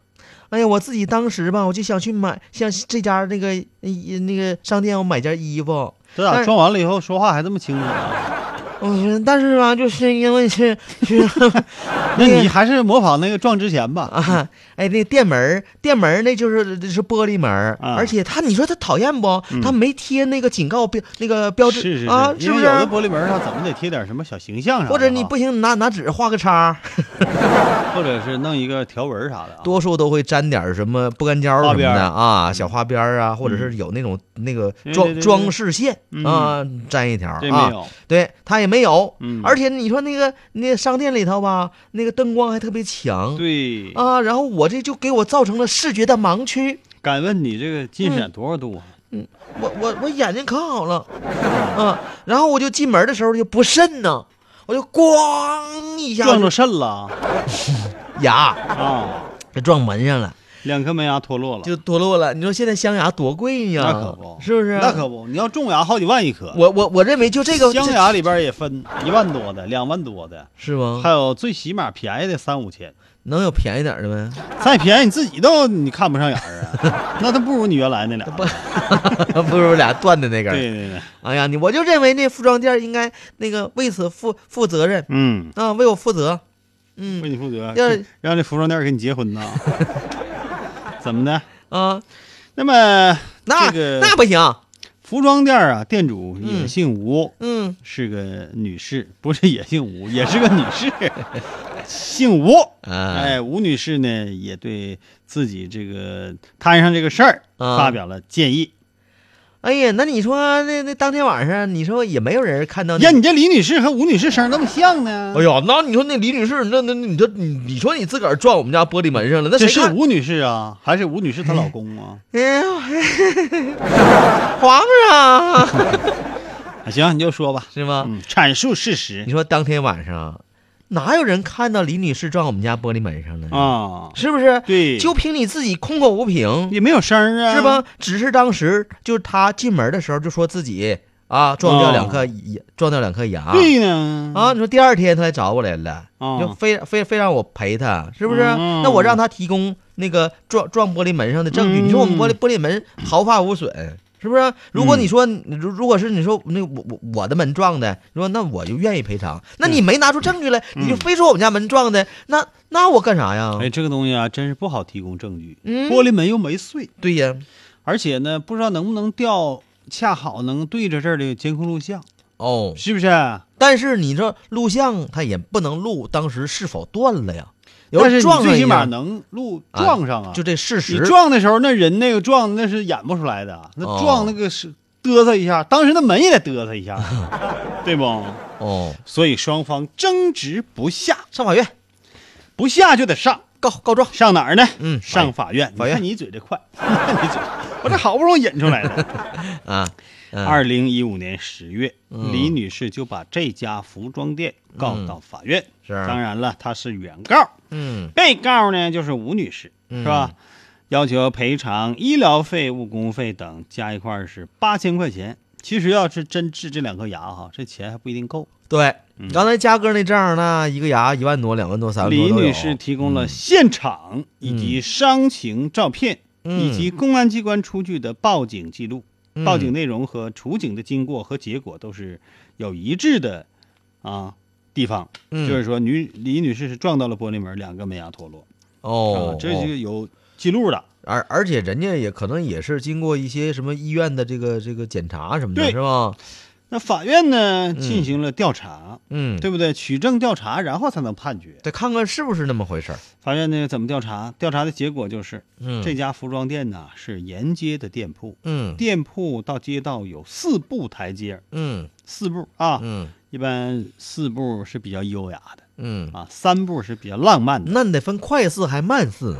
S3: 哎呀，我自己当时吧，我就想去买，像这家那个呃那个商店，我买件衣服，
S1: 这咋撞完了以后说话还这么清楚啊？
S3: 嗯，但是吧，就是因为是是，
S1: 那你还是模仿那个撞之前吧。
S3: 啊，哎，那店门儿店门儿那就是是玻璃门而且他你说他讨厌不？他没贴那个警告标那个标志
S1: 是是
S3: 啊，是不是？
S1: 为有的玻璃门上怎么得贴点什么小形象啊，
S3: 或者你不行，拿拿纸画个叉，
S1: 或者是弄一个条纹啥的啊。
S3: 多数都会粘点什么不干胶什么的啊，小花边儿啊，或者是有那种那个装装饰线
S1: 嗯
S3: 啊，粘一条啊。对他也没有，
S1: 嗯
S3: 而且你说那个那个商店里头吧，那个灯光还特别强，
S1: 对。
S3: 啊，然后我这就给我造成了视觉的盲区。
S1: 敢问你这个近视眼多少度啊？
S3: 嗯我我我眼睛可好了，啊，然后我就进门的时候就不慎呢，我就咣一下
S1: 撞着肾了
S3: 牙
S1: 啊！
S3: 就撞门上了，
S1: 两颗门牙脱落了，
S3: 就脱落了。你说现在镶牙多贵呀？
S1: 那可不，
S3: 是不是？
S1: 那可不，你要种牙好几万一颗。
S3: 我我我认为就这个
S1: 镶牙里边也分一万多的、两万多的，
S3: 是吗
S1: 还？有最起码便宜的三五千，
S3: 能有便宜点的呗？
S1: 再便宜你自己都你看不上眼儿啊，那都不如你原来那俩。
S3: 不不如俩断的那根儿。
S1: 对对对，
S3: 哎呀，你我就认为那服装店应该那个为此负负责任
S1: 嗯，
S3: 啊，为我负责。
S1: 嗯为
S3: 嗯
S1: 你负责
S3: 要，
S1: 让那服装店给你结婚呐？怎么的？
S3: 啊，
S1: 那么
S3: 那
S1: 这个
S3: 那不行。
S1: 服装店啊，店主也姓吴，
S3: 嗯，
S1: 是个女士，不是也姓吴，也是个女士，姓吴。
S3: 啊
S1: 哎，吴女士呢，也对自己这个摊上这个事儿
S3: 啊
S1: 发表了建议。
S3: 哎呀，那你说那那当天晚上，你说也没有人看到
S1: 呀，你这李女士和吴女士声儿那么像呢？
S3: 哎呀，那你说那李女士，那那你这你你说你自个儿撞我们家玻璃门上了，那
S1: 这
S3: 谁看？
S1: 是吴女士啊，还是吴女士她老公啊？
S3: 哎呀，皇上
S1: 行，你就说吧，
S3: 是吗？
S1: 嗯，阐述事实
S3: 你说当天晚上哪有人看到李女士撞我们家玻璃门上了？
S1: 啊，
S3: 是不是？
S1: 对，
S3: 就凭你自己空口无凭，
S1: 也没有声儿啊，
S3: 是吧？？只是当时就是他进门的时候就说自己啊撞掉两颗牙，撞掉两颗牙。
S1: 对呢，
S3: 啊，你说第二天她来找我来了，
S1: 啊
S3: 就非非非让我陪她，是不是？
S1: 嗯
S3: 那我让她提供那个撞撞玻璃门上的证据。
S1: 嗯
S3: 你说我们玻璃玻璃门毫发无损，是不是？如果你说如如果是你说那我我我的门撞的，你说那我就愿意赔偿。那你没拿出证据来，你就非说我们家门撞的，那那我干啥呀？
S1: 哎，这个东西啊，真是不好提供证据。
S3: 嗯
S1: 玻璃门又没碎，
S3: 对呀，
S1: 而且呢，不知道能不能调，恰好能对着这儿的监控录像，
S3: 哦，
S1: 是不是？
S3: 但是你这录像它也不能录当时是否断了呀？有
S1: 但是最起码能路撞上啊。
S3: 就这事实
S1: 你
S3: 实。
S1: 撞的时候，那人那个撞那是演不出来的，那
S3: 哦
S1: 撞那个是嘚瑟一下，当时那门也得嘚瑟一下，对不？
S3: 哦，
S1: 所以双方争执不下，
S3: 上法院
S1: 不下就得上，
S3: 告告状。
S1: 上哪儿呢？
S3: 嗯
S1: 上法院。
S3: 法院
S1: 你看你嘴这快，你嘴，我这好不容易引出来的。
S3: 啊，嗯
S1: 二零一五年十月，
S3: 嗯
S1: 李女士就把这家服装店告到法院。
S3: 是
S1: 当然了，她是原告，
S3: 嗯
S1: 被告呢就是吴女士，
S3: 嗯
S1: 是吧？要求赔偿医疗费、误工费等加一块儿是八千块钱。其实要是真治这两颗牙哈，这钱还不一定够。
S3: 对，
S1: 嗯
S3: 刚才嘉哥那账呢，一个牙一万多、两万多、三万多
S1: 李女士提供了现场以及伤情照片，
S3: 嗯
S1: 以及公安机关出具的报警记录。
S3: 嗯
S1: 报警内容和处警的经过和结果都是有一致的啊地方，
S3: 嗯
S1: 就是说女李女士是撞到了玻璃门，两个门牙脱落
S3: 哦
S1: 啊，，这就有记录的。
S3: 而而且人家也可能也是经过一些什么医院的这个这个检查什么的，是吧？
S1: 那法院呢进行了调查，
S3: 嗯，
S1: 对不对？取证调查，然后才能判决。
S3: 得看看是不是那么回事儿。
S1: 法院呢怎么调查？调查的结果就是，
S3: 嗯。
S1: 这家服装店呢是沿街的店铺，
S3: 嗯。
S1: 店铺到街道有四步台阶，
S3: 嗯。
S1: 四步啊，
S3: 嗯。
S1: 一般四步是比较优雅的
S3: 嗯，
S1: 啊，三步是比较浪漫的，
S3: 那你得分快四还慢四，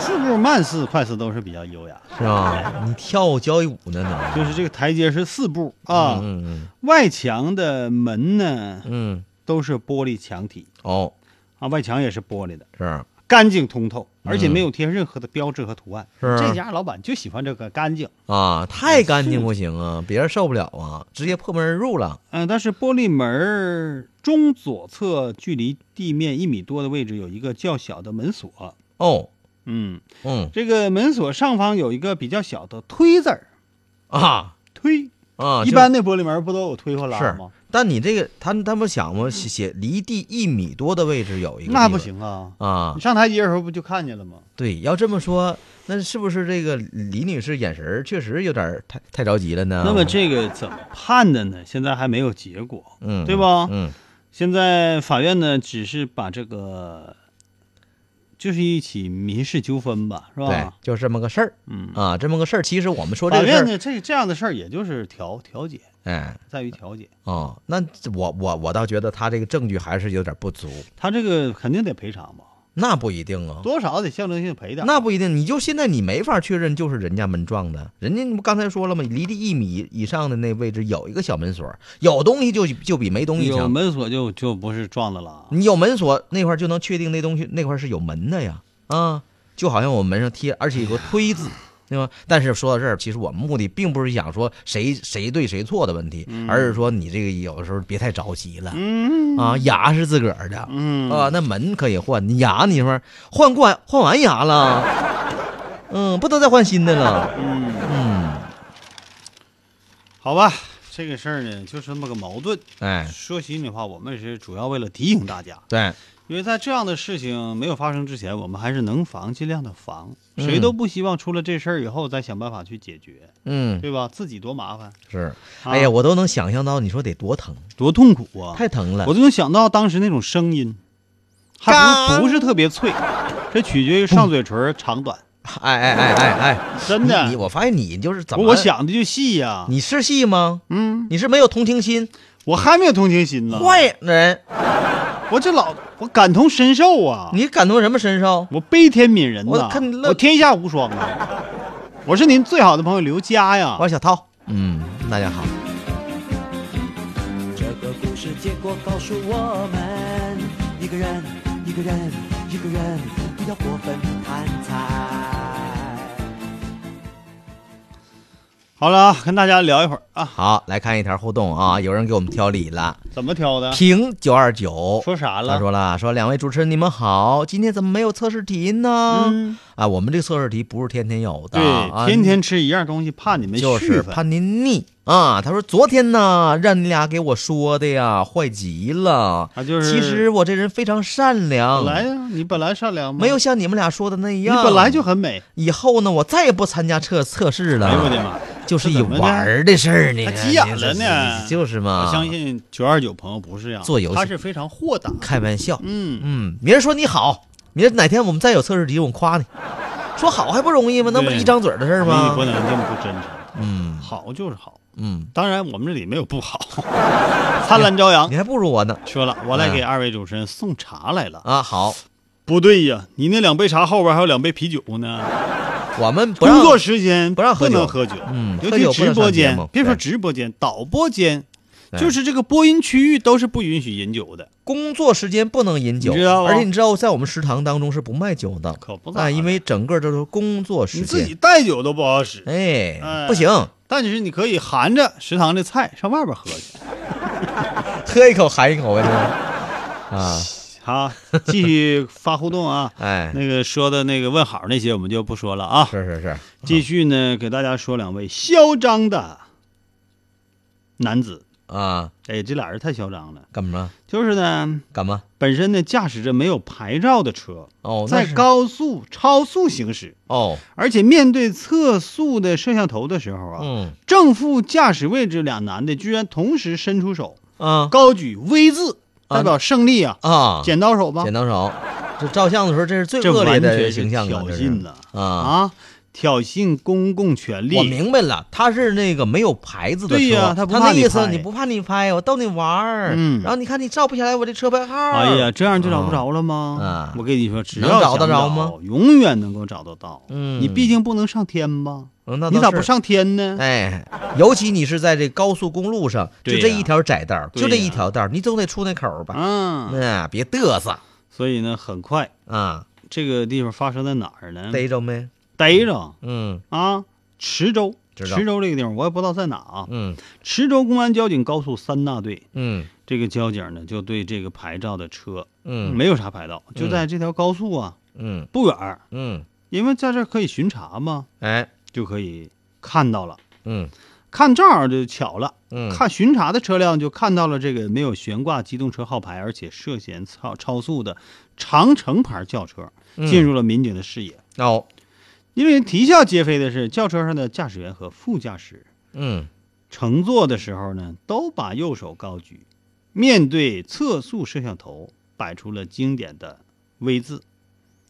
S1: 四步慢四、快四都是比较优雅。
S3: 是吧？你跳交谊舞呢能？
S1: 就是这个台阶是四步啊，
S3: 嗯
S1: 外墙的门呢
S3: 嗯嗯，
S1: 都是玻璃墙体
S3: 哦，
S1: 啊，外墙也是玻璃的，
S3: 是
S1: 干净通透，而且没有贴任何的标志和图案。
S3: 是
S1: 这家老板就喜欢这个干净。
S3: 啊，太干净不行啊，别人受不了啊，直接破门而入了。
S1: 嗯、但是玻璃门儿中左侧距离地面一米多的位置有一个较小的门锁。
S3: 哦，
S1: 嗯，
S3: 嗯
S1: 这个门锁上方有一个比较小的推字儿，
S3: 啊
S1: 推。
S3: 啊，
S1: 一般那玻璃门不都有推和拉吗？，
S3: 但你这个他他不想吗？写写离地一米多的位置有一个，
S1: 那不行啊！
S3: 啊
S1: 你。上台阶的时候不就看见了吗？
S3: 对，要这么说，那是不是这个李女士眼神确实有点太太着急了呢？
S1: 那么这个怎么判的呢？现在还没有结果，
S3: 嗯，
S1: 对吧？
S3: 嗯
S1: 现在法院呢，只是把这个，就是一起民事纠纷吧，是
S3: 对
S1: 吧？，
S3: 就这么个事儿
S1: 嗯，
S3: 啊，这么个事儿。其实我们说这个
S1: 法院呢，这这样的事儿也就是调调解，
S3: 哎
S1: 在于调解。
S3: 哦，那我我我倒觉得他这个证据还是有点不足。
S1: 他这个肯定得赔偿吧，
S3: 那不一定啊，
S1: 多少得象征性赔点。
S3: 那不一定。你就现在你没法确认就是人家门撞的，人家你不刚才说了吗？离地一米以上的那位置有一个小门锁，有东西就就比没东西强
S1: 有
S3: 强。
S1: 门锁就就不是撞的了。
S3: 你有门锁那块就能确定那东西那块是有门的呀，啊，就好像我们门上贴，而且有个推字，对吧？但是说到这儿，其实我们目的并不是想说谁谁对谁错的问题，而是说你这个有的时候别太着急了，
S1: 嗯。
S3: 啊，牙是自个儿的，
S1: 嗯。
S3: 啊，那门可以换，你牙你说换过完换完牙了，嗯，不能再换新的了，
S1: 嗯，
S3: 嗯，
S1: 好吧，这个事儿呢，就是这么个矛盾。
S3: 哎，
S1: 说心里话，我们是主要为了提醒大家，
S3: 对，
S1: 因为在这样的事情没有发生之前，我们还是能防尽量的防，
S3: 嗯
S1: 谁都不希望出了这事儿以后再想办法去解决，
S3: 嗯，
S1: 对吧？自己多麻烦，
S3: 是。
S1: 啊
S3: 哎呀，我都能想象到，你说得多疼，
S1: 多痛苦啊！
S3: 太疼了
S1: 我。都能想到当时那种声音，还不是不是特别脆，这取决于上嘴唇长短。
S3: 哎哎哎哎哎，
S1: 真的
S3: 你你我发现你就是怎么？
S1: 我想的就细呀、
S3: 你是细吗？
S1: 嗯，
S3: 你是没有同情心，
S1: 我还没有同情心呢。
S3: 坏人。
S1: 我这老我感同身受啊！
S3: 你感同什么身受？
S1: 我悲天悯人呐！
S3: 我看你乐
S1: 我天下无双啊！我是您最好的朋友刘佳呀。
S3: 我是小涛。嗯，大家好。
S8: 这个故事结果告诉我们，一个人，一个人，一个人，不要过分贪财。
S1: 好了啊，跟大家聊一会儿啊。
S3: 好，来看一条互动啊，有人给我们挑理了。
S1: 怎么挑的？
S3: 平九二九
S1: 说啥了？
S3: 他说了，说两位主持人你们好，今天怎么没有测试题呢？
S1: 嗯
S3: 啊，我们这个测试题不是天天有的，
S1: 对，
S3: 啊
S1: 天天吃一样东西，怕你们
S3: 就是怕您腻啊。他说昨天呢，让你俩给我说的呀，坏极了。
S1: 他就是
S3: 其实我这人非常善良，
S1: 本来呀，你本来善良吗？
S3: 没有像你们俩说的那样
S1: 你
S3: 样。
S1: 本来就很美。
S3: 以后呢，我再也不参加测测试了。
S1: 哎呦我的妈！
S3: 就是一
S1: 这怎么的
S3: 玩儿的事儿呢，
S1: 还急眼了呢。
S3: 就是嘛。
S1: 我相信九二九朋友不是这样，
S3: 做游戏
S1: 他是非常豁达。
S3: 开玩笑，
S1: 嗯
S3: 嗯，明儿说你好，明儿哪天我们再有测试题，我们夸你，说好还不容易吗？那不是一张嘴的事儿吗
S1: 你
S3: 吗
S1: 不？能这么不真诚。
S3: 嗯
S1: 好就是好，
S3: 嗯，
S1: 当然我们这里没有不好。灿烂朝阳
S3: 你，还不如我呢
S1: 说了，我来给二位主持人送茶来了。
S3: 啊！好，
S1: 不对呀，你那两杯茶后边还有两杯啤酒呢。
S3: 我们
S1: 工作时间
S3: 不让喝酒。
S1: 能喝酒，
S3: 嗯
S1: 尤其直播间别说直播间，导播间，就是这个播音区域都是不允许饮酒的。
S3: 工作时间不能饮酒，
S1: 你知道吗？
S3: 而且你知道，在我们食堂当中是不卖酒的，
S1: 可不咋
S3: 因为整个都是工作时间。
S1: 你自己，带酒都不好使，
S3: 哎，
S1: 哎
S3: 不行，
S1: 但是你可以含着食堂的菜上外边喝去。
S3: 喝一口含一口呗，啊，
S1: 好，继续发互动啊。
S3: 哎，
S1: 那个说的那个问好那些我们就不说了啊。
S3: 是是是，
S1: 继续呢，给大家说两位嚣张的男子。
S3: 啊，
S1: 哎，这俩人太嚣张了。
S3: 干嘛？
S1: 就是呢，
S3: 干嘛？
S1: 本身呢驾驶着没有牌照的车，
S3: 哦，
S1: 在高速超速行驶，
S3: 哦，
S1: 而且面对测速的摄像头的时候啊，
S3: 嗯
S1: 正副驾驶位置俩男的居然同时伸出手，
S3: 啊
S1: 高举 V 字，
S3: 啊
S1: 代表胜利啊！
S3: 啊，
S1: 剪刀手吧
S3: 剪，刀手，这照相的时候，这是最恶劣的形象啊，
S1: 挑衅了
S3: 啊！
S1: 啊！挑衅公共权利。
S3: 我明白了，他是那个没有牌子的车，
S1: 对呀他
S3: 他那意思你不怕你拍，我逗你玩儿，
S1: 嗯
S3: 然后你看你照不下来我这车牌号，
S1: 哎呀，这样就找不着了吗？
S3: 啊
S1: 我跟你说，只
S3: 能
S1: 要
S3: 找得着吗？
S1: 永远能够找得到。
S3: 嗯
S1: 你毕竟不能上天吧？你咋不上天呢？
S3: 哎，尤其你是在这高速公路上，就这一条窄道就这一条道儿，你总得出那口儿吧？
S1: 嗯，
S3: 啊，别嘚瑟。
S1: 所以呢，很快
S3: 啊！
S1: 这个地方发生在哪儿呢？
S3: 逮着没？
S1: 逮着。
S3: 嗯。
S1: 啊，池州。池州这个地方我也不知道在哪啊。
S3: 嗯。
S1: 池州公安交警高速三大队，
S3: 嗯。
S1: 这个交警呢就对这个牌照的车，
S3: 嗯。
S1: 没有啥牌照，就在这条高速啊
S3: 嗯。
S1: 不远儿，
S3: 嗯，
S1: 因为在这可以巡查嘛，
S3: 哎
S1: 就可以看到了。
S3: 嗯。
S1: 看正好就巧了，
S3: 嗯，
S1: 看巡查的车辆就看到了这个没有悬挂机动车号牌，而且涉嫌超超速的长城牌轿车
S3: 嗯。
S1: 进入了民警的视野。
S3: 哦。
S1: 因为啼笑皆非的是，轿车上的驾驶员和副驾驶
S3: 嗯。
S1: 乘坐的时候呢，都把右手高举，面对测速摄像头，摆出了经典的 V 字，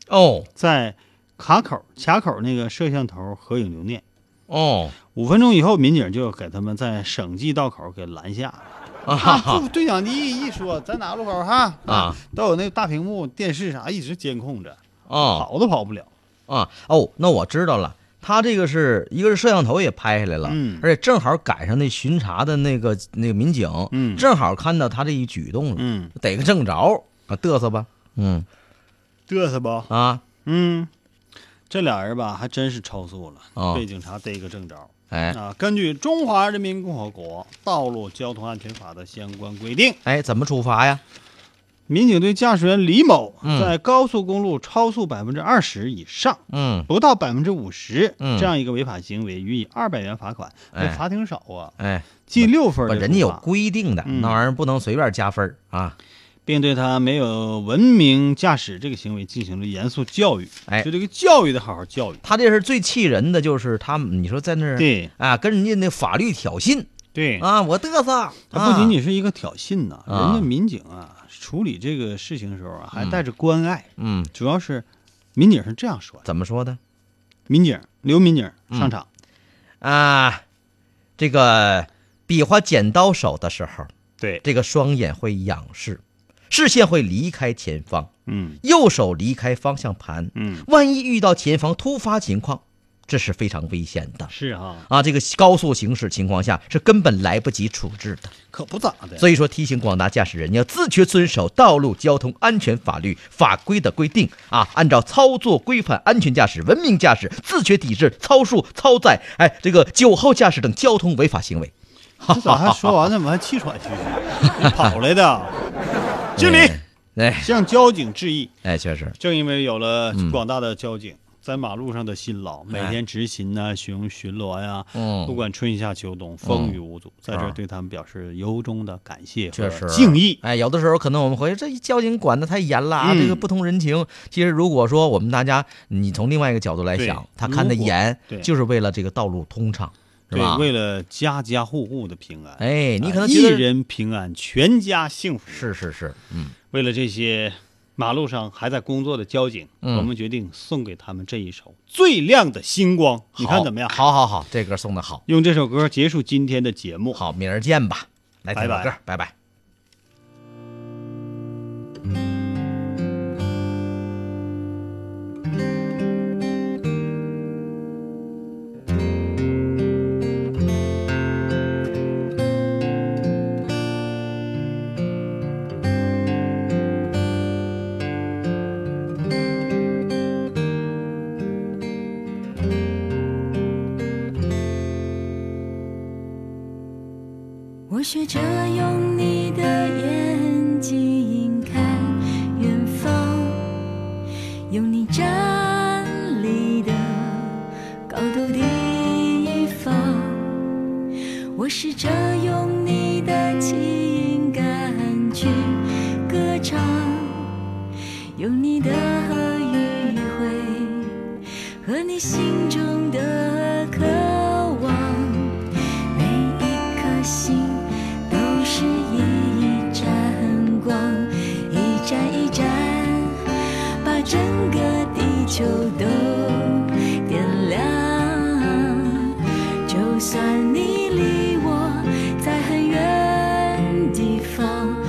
S3: 哦。
S1: 在卡口卡口那个摄像头合影留念。
S3: 哦
S1: 五分钟以后，民警就给他们在省际道口给拦下了。
S3: 啊
S1: 对讲机一说，在哪路口哈
S3: 啊，
S1: 都有那个大屏幕、电视啥一直监控着，
S3: 哦
S1: 跑都跑不了。
S3: 啊哦，那我知道了。他这个是一个是摄像头也拍下来了，
S1: 嗯
S3: 而且正好赶上那巡查的那个那个民警，
S1: 嗯
S3: 正好看到他这一举动了，
S1: 嗯，
S3: 逮个正着啊，嘚瑟吧，嗯
S1: 嘚瑟吧？
S3: 啊，
S1: 嗯，这俩人吧还真是超速了，
S3: 哦
S1: 被警察逮个正着。
S3: 哎
S1: 啊，根据《中华人民共和国道路交通安全法》的相关规定，
S3: 哎，怎么处罚呀？
S1: 民警对驾驶员李某
S3: 嗯
S1: 在高速公路超速百分之二十以上，
S3: 嗯
S1: 不到百分之五十
S3: 嗯
S1: 这样一个违法行为，予以二百元罚款。
S3: 哎
S1: 罚挺少啊，
S3: 哎，
S1: 记六分
S3: 人家有规定的，
S1: 嗯
S3: 那玩意儿不能随便加分儿啊。
S1: 并对他没有文明驾驶这个行为进行了严肃教育。
S3: 哎。
S1: 就这个教育得好好教育。
S3: 他这是最气人的，就是他们，你说在那儿
S1: 对。
S3: 啊，跟人家那法律挑衅。
S1: 对，
S3: 啊，我嘚瑟，
S1: 他不仅
S3: 啊。
S1: 仅是一个挑衅呐、
S3: 啊。
S1: 人家民警啊处理这个事情的时候啊，还带着关爱。
S3: 嗯，
S1: 主要是民警是这样说的：
S3: 怎么说的？
S1: 民警刘民警
S3: 嗯。
S1: 上场，
S3: 啊？这个比划剪刀手的时候，
S1: 对，
S3: 这个双眼会仰视，视线会离开前方，
S1: 嗯
S3: 右手离开方向盘，
S1: 嗯，
S3: 万一遇到前方突发情况，这是非常危险的。
S1: 是啊，
S3: 啊，这个高速行驶情况下是根本来不及处置的。
S1: 可不咋的。
S3: 所以说，提醒广大驾驶人要自觉遵守道路交通安全法律法规的规定啊，按照操作规范安全驾驶、文明驾驶，自觉抵制超速、超载、哎这个酒后驾驶等交通违法行为。
S1: 这咋还说完呢？我还气喘吁吁，跑来的。经理
S3: 哎。
S1: 向交警致意。
S3: 哎，确实，
S1: 正因为有了
S3: 嗯。
S1: 广大的交警在马路上的辛劳，每天执勤呐、巡巡逻呀，
S3: 嗯。
S1: 不管春夏秋冬，风雨无阻，在这对他们表示由衷的感谢和
S3: 确实。
S1: 敬意。
S3: 哎，有的时候可能我们回这交警管的太严了啊，
S1: 嗯。
S3: 这个不通人情。其实如果说我们大家，你从另外一个角度来想，他看的严
S1: 对，
S3: 就是为了这个道路通畅，是
S1: 对
S3: 吧，？
S1: 为了家家户户的平安，
S3: 哎，你可能
S1: 一人平安，全家幸福。
S3: 是是是，嗯，
S1: 为了这些马路上还在工作的交警，
S3: 嗯
S1: 我们决定送给他们这一首最亮的星光。你看怎么样？
S3: 好好好，这歌送的好。
S1: 用这首歌结束今天的节目。
S3: 好，明儿见吧。来
S1: 拜拜
S3: 歌，拜拜。
S9: 方，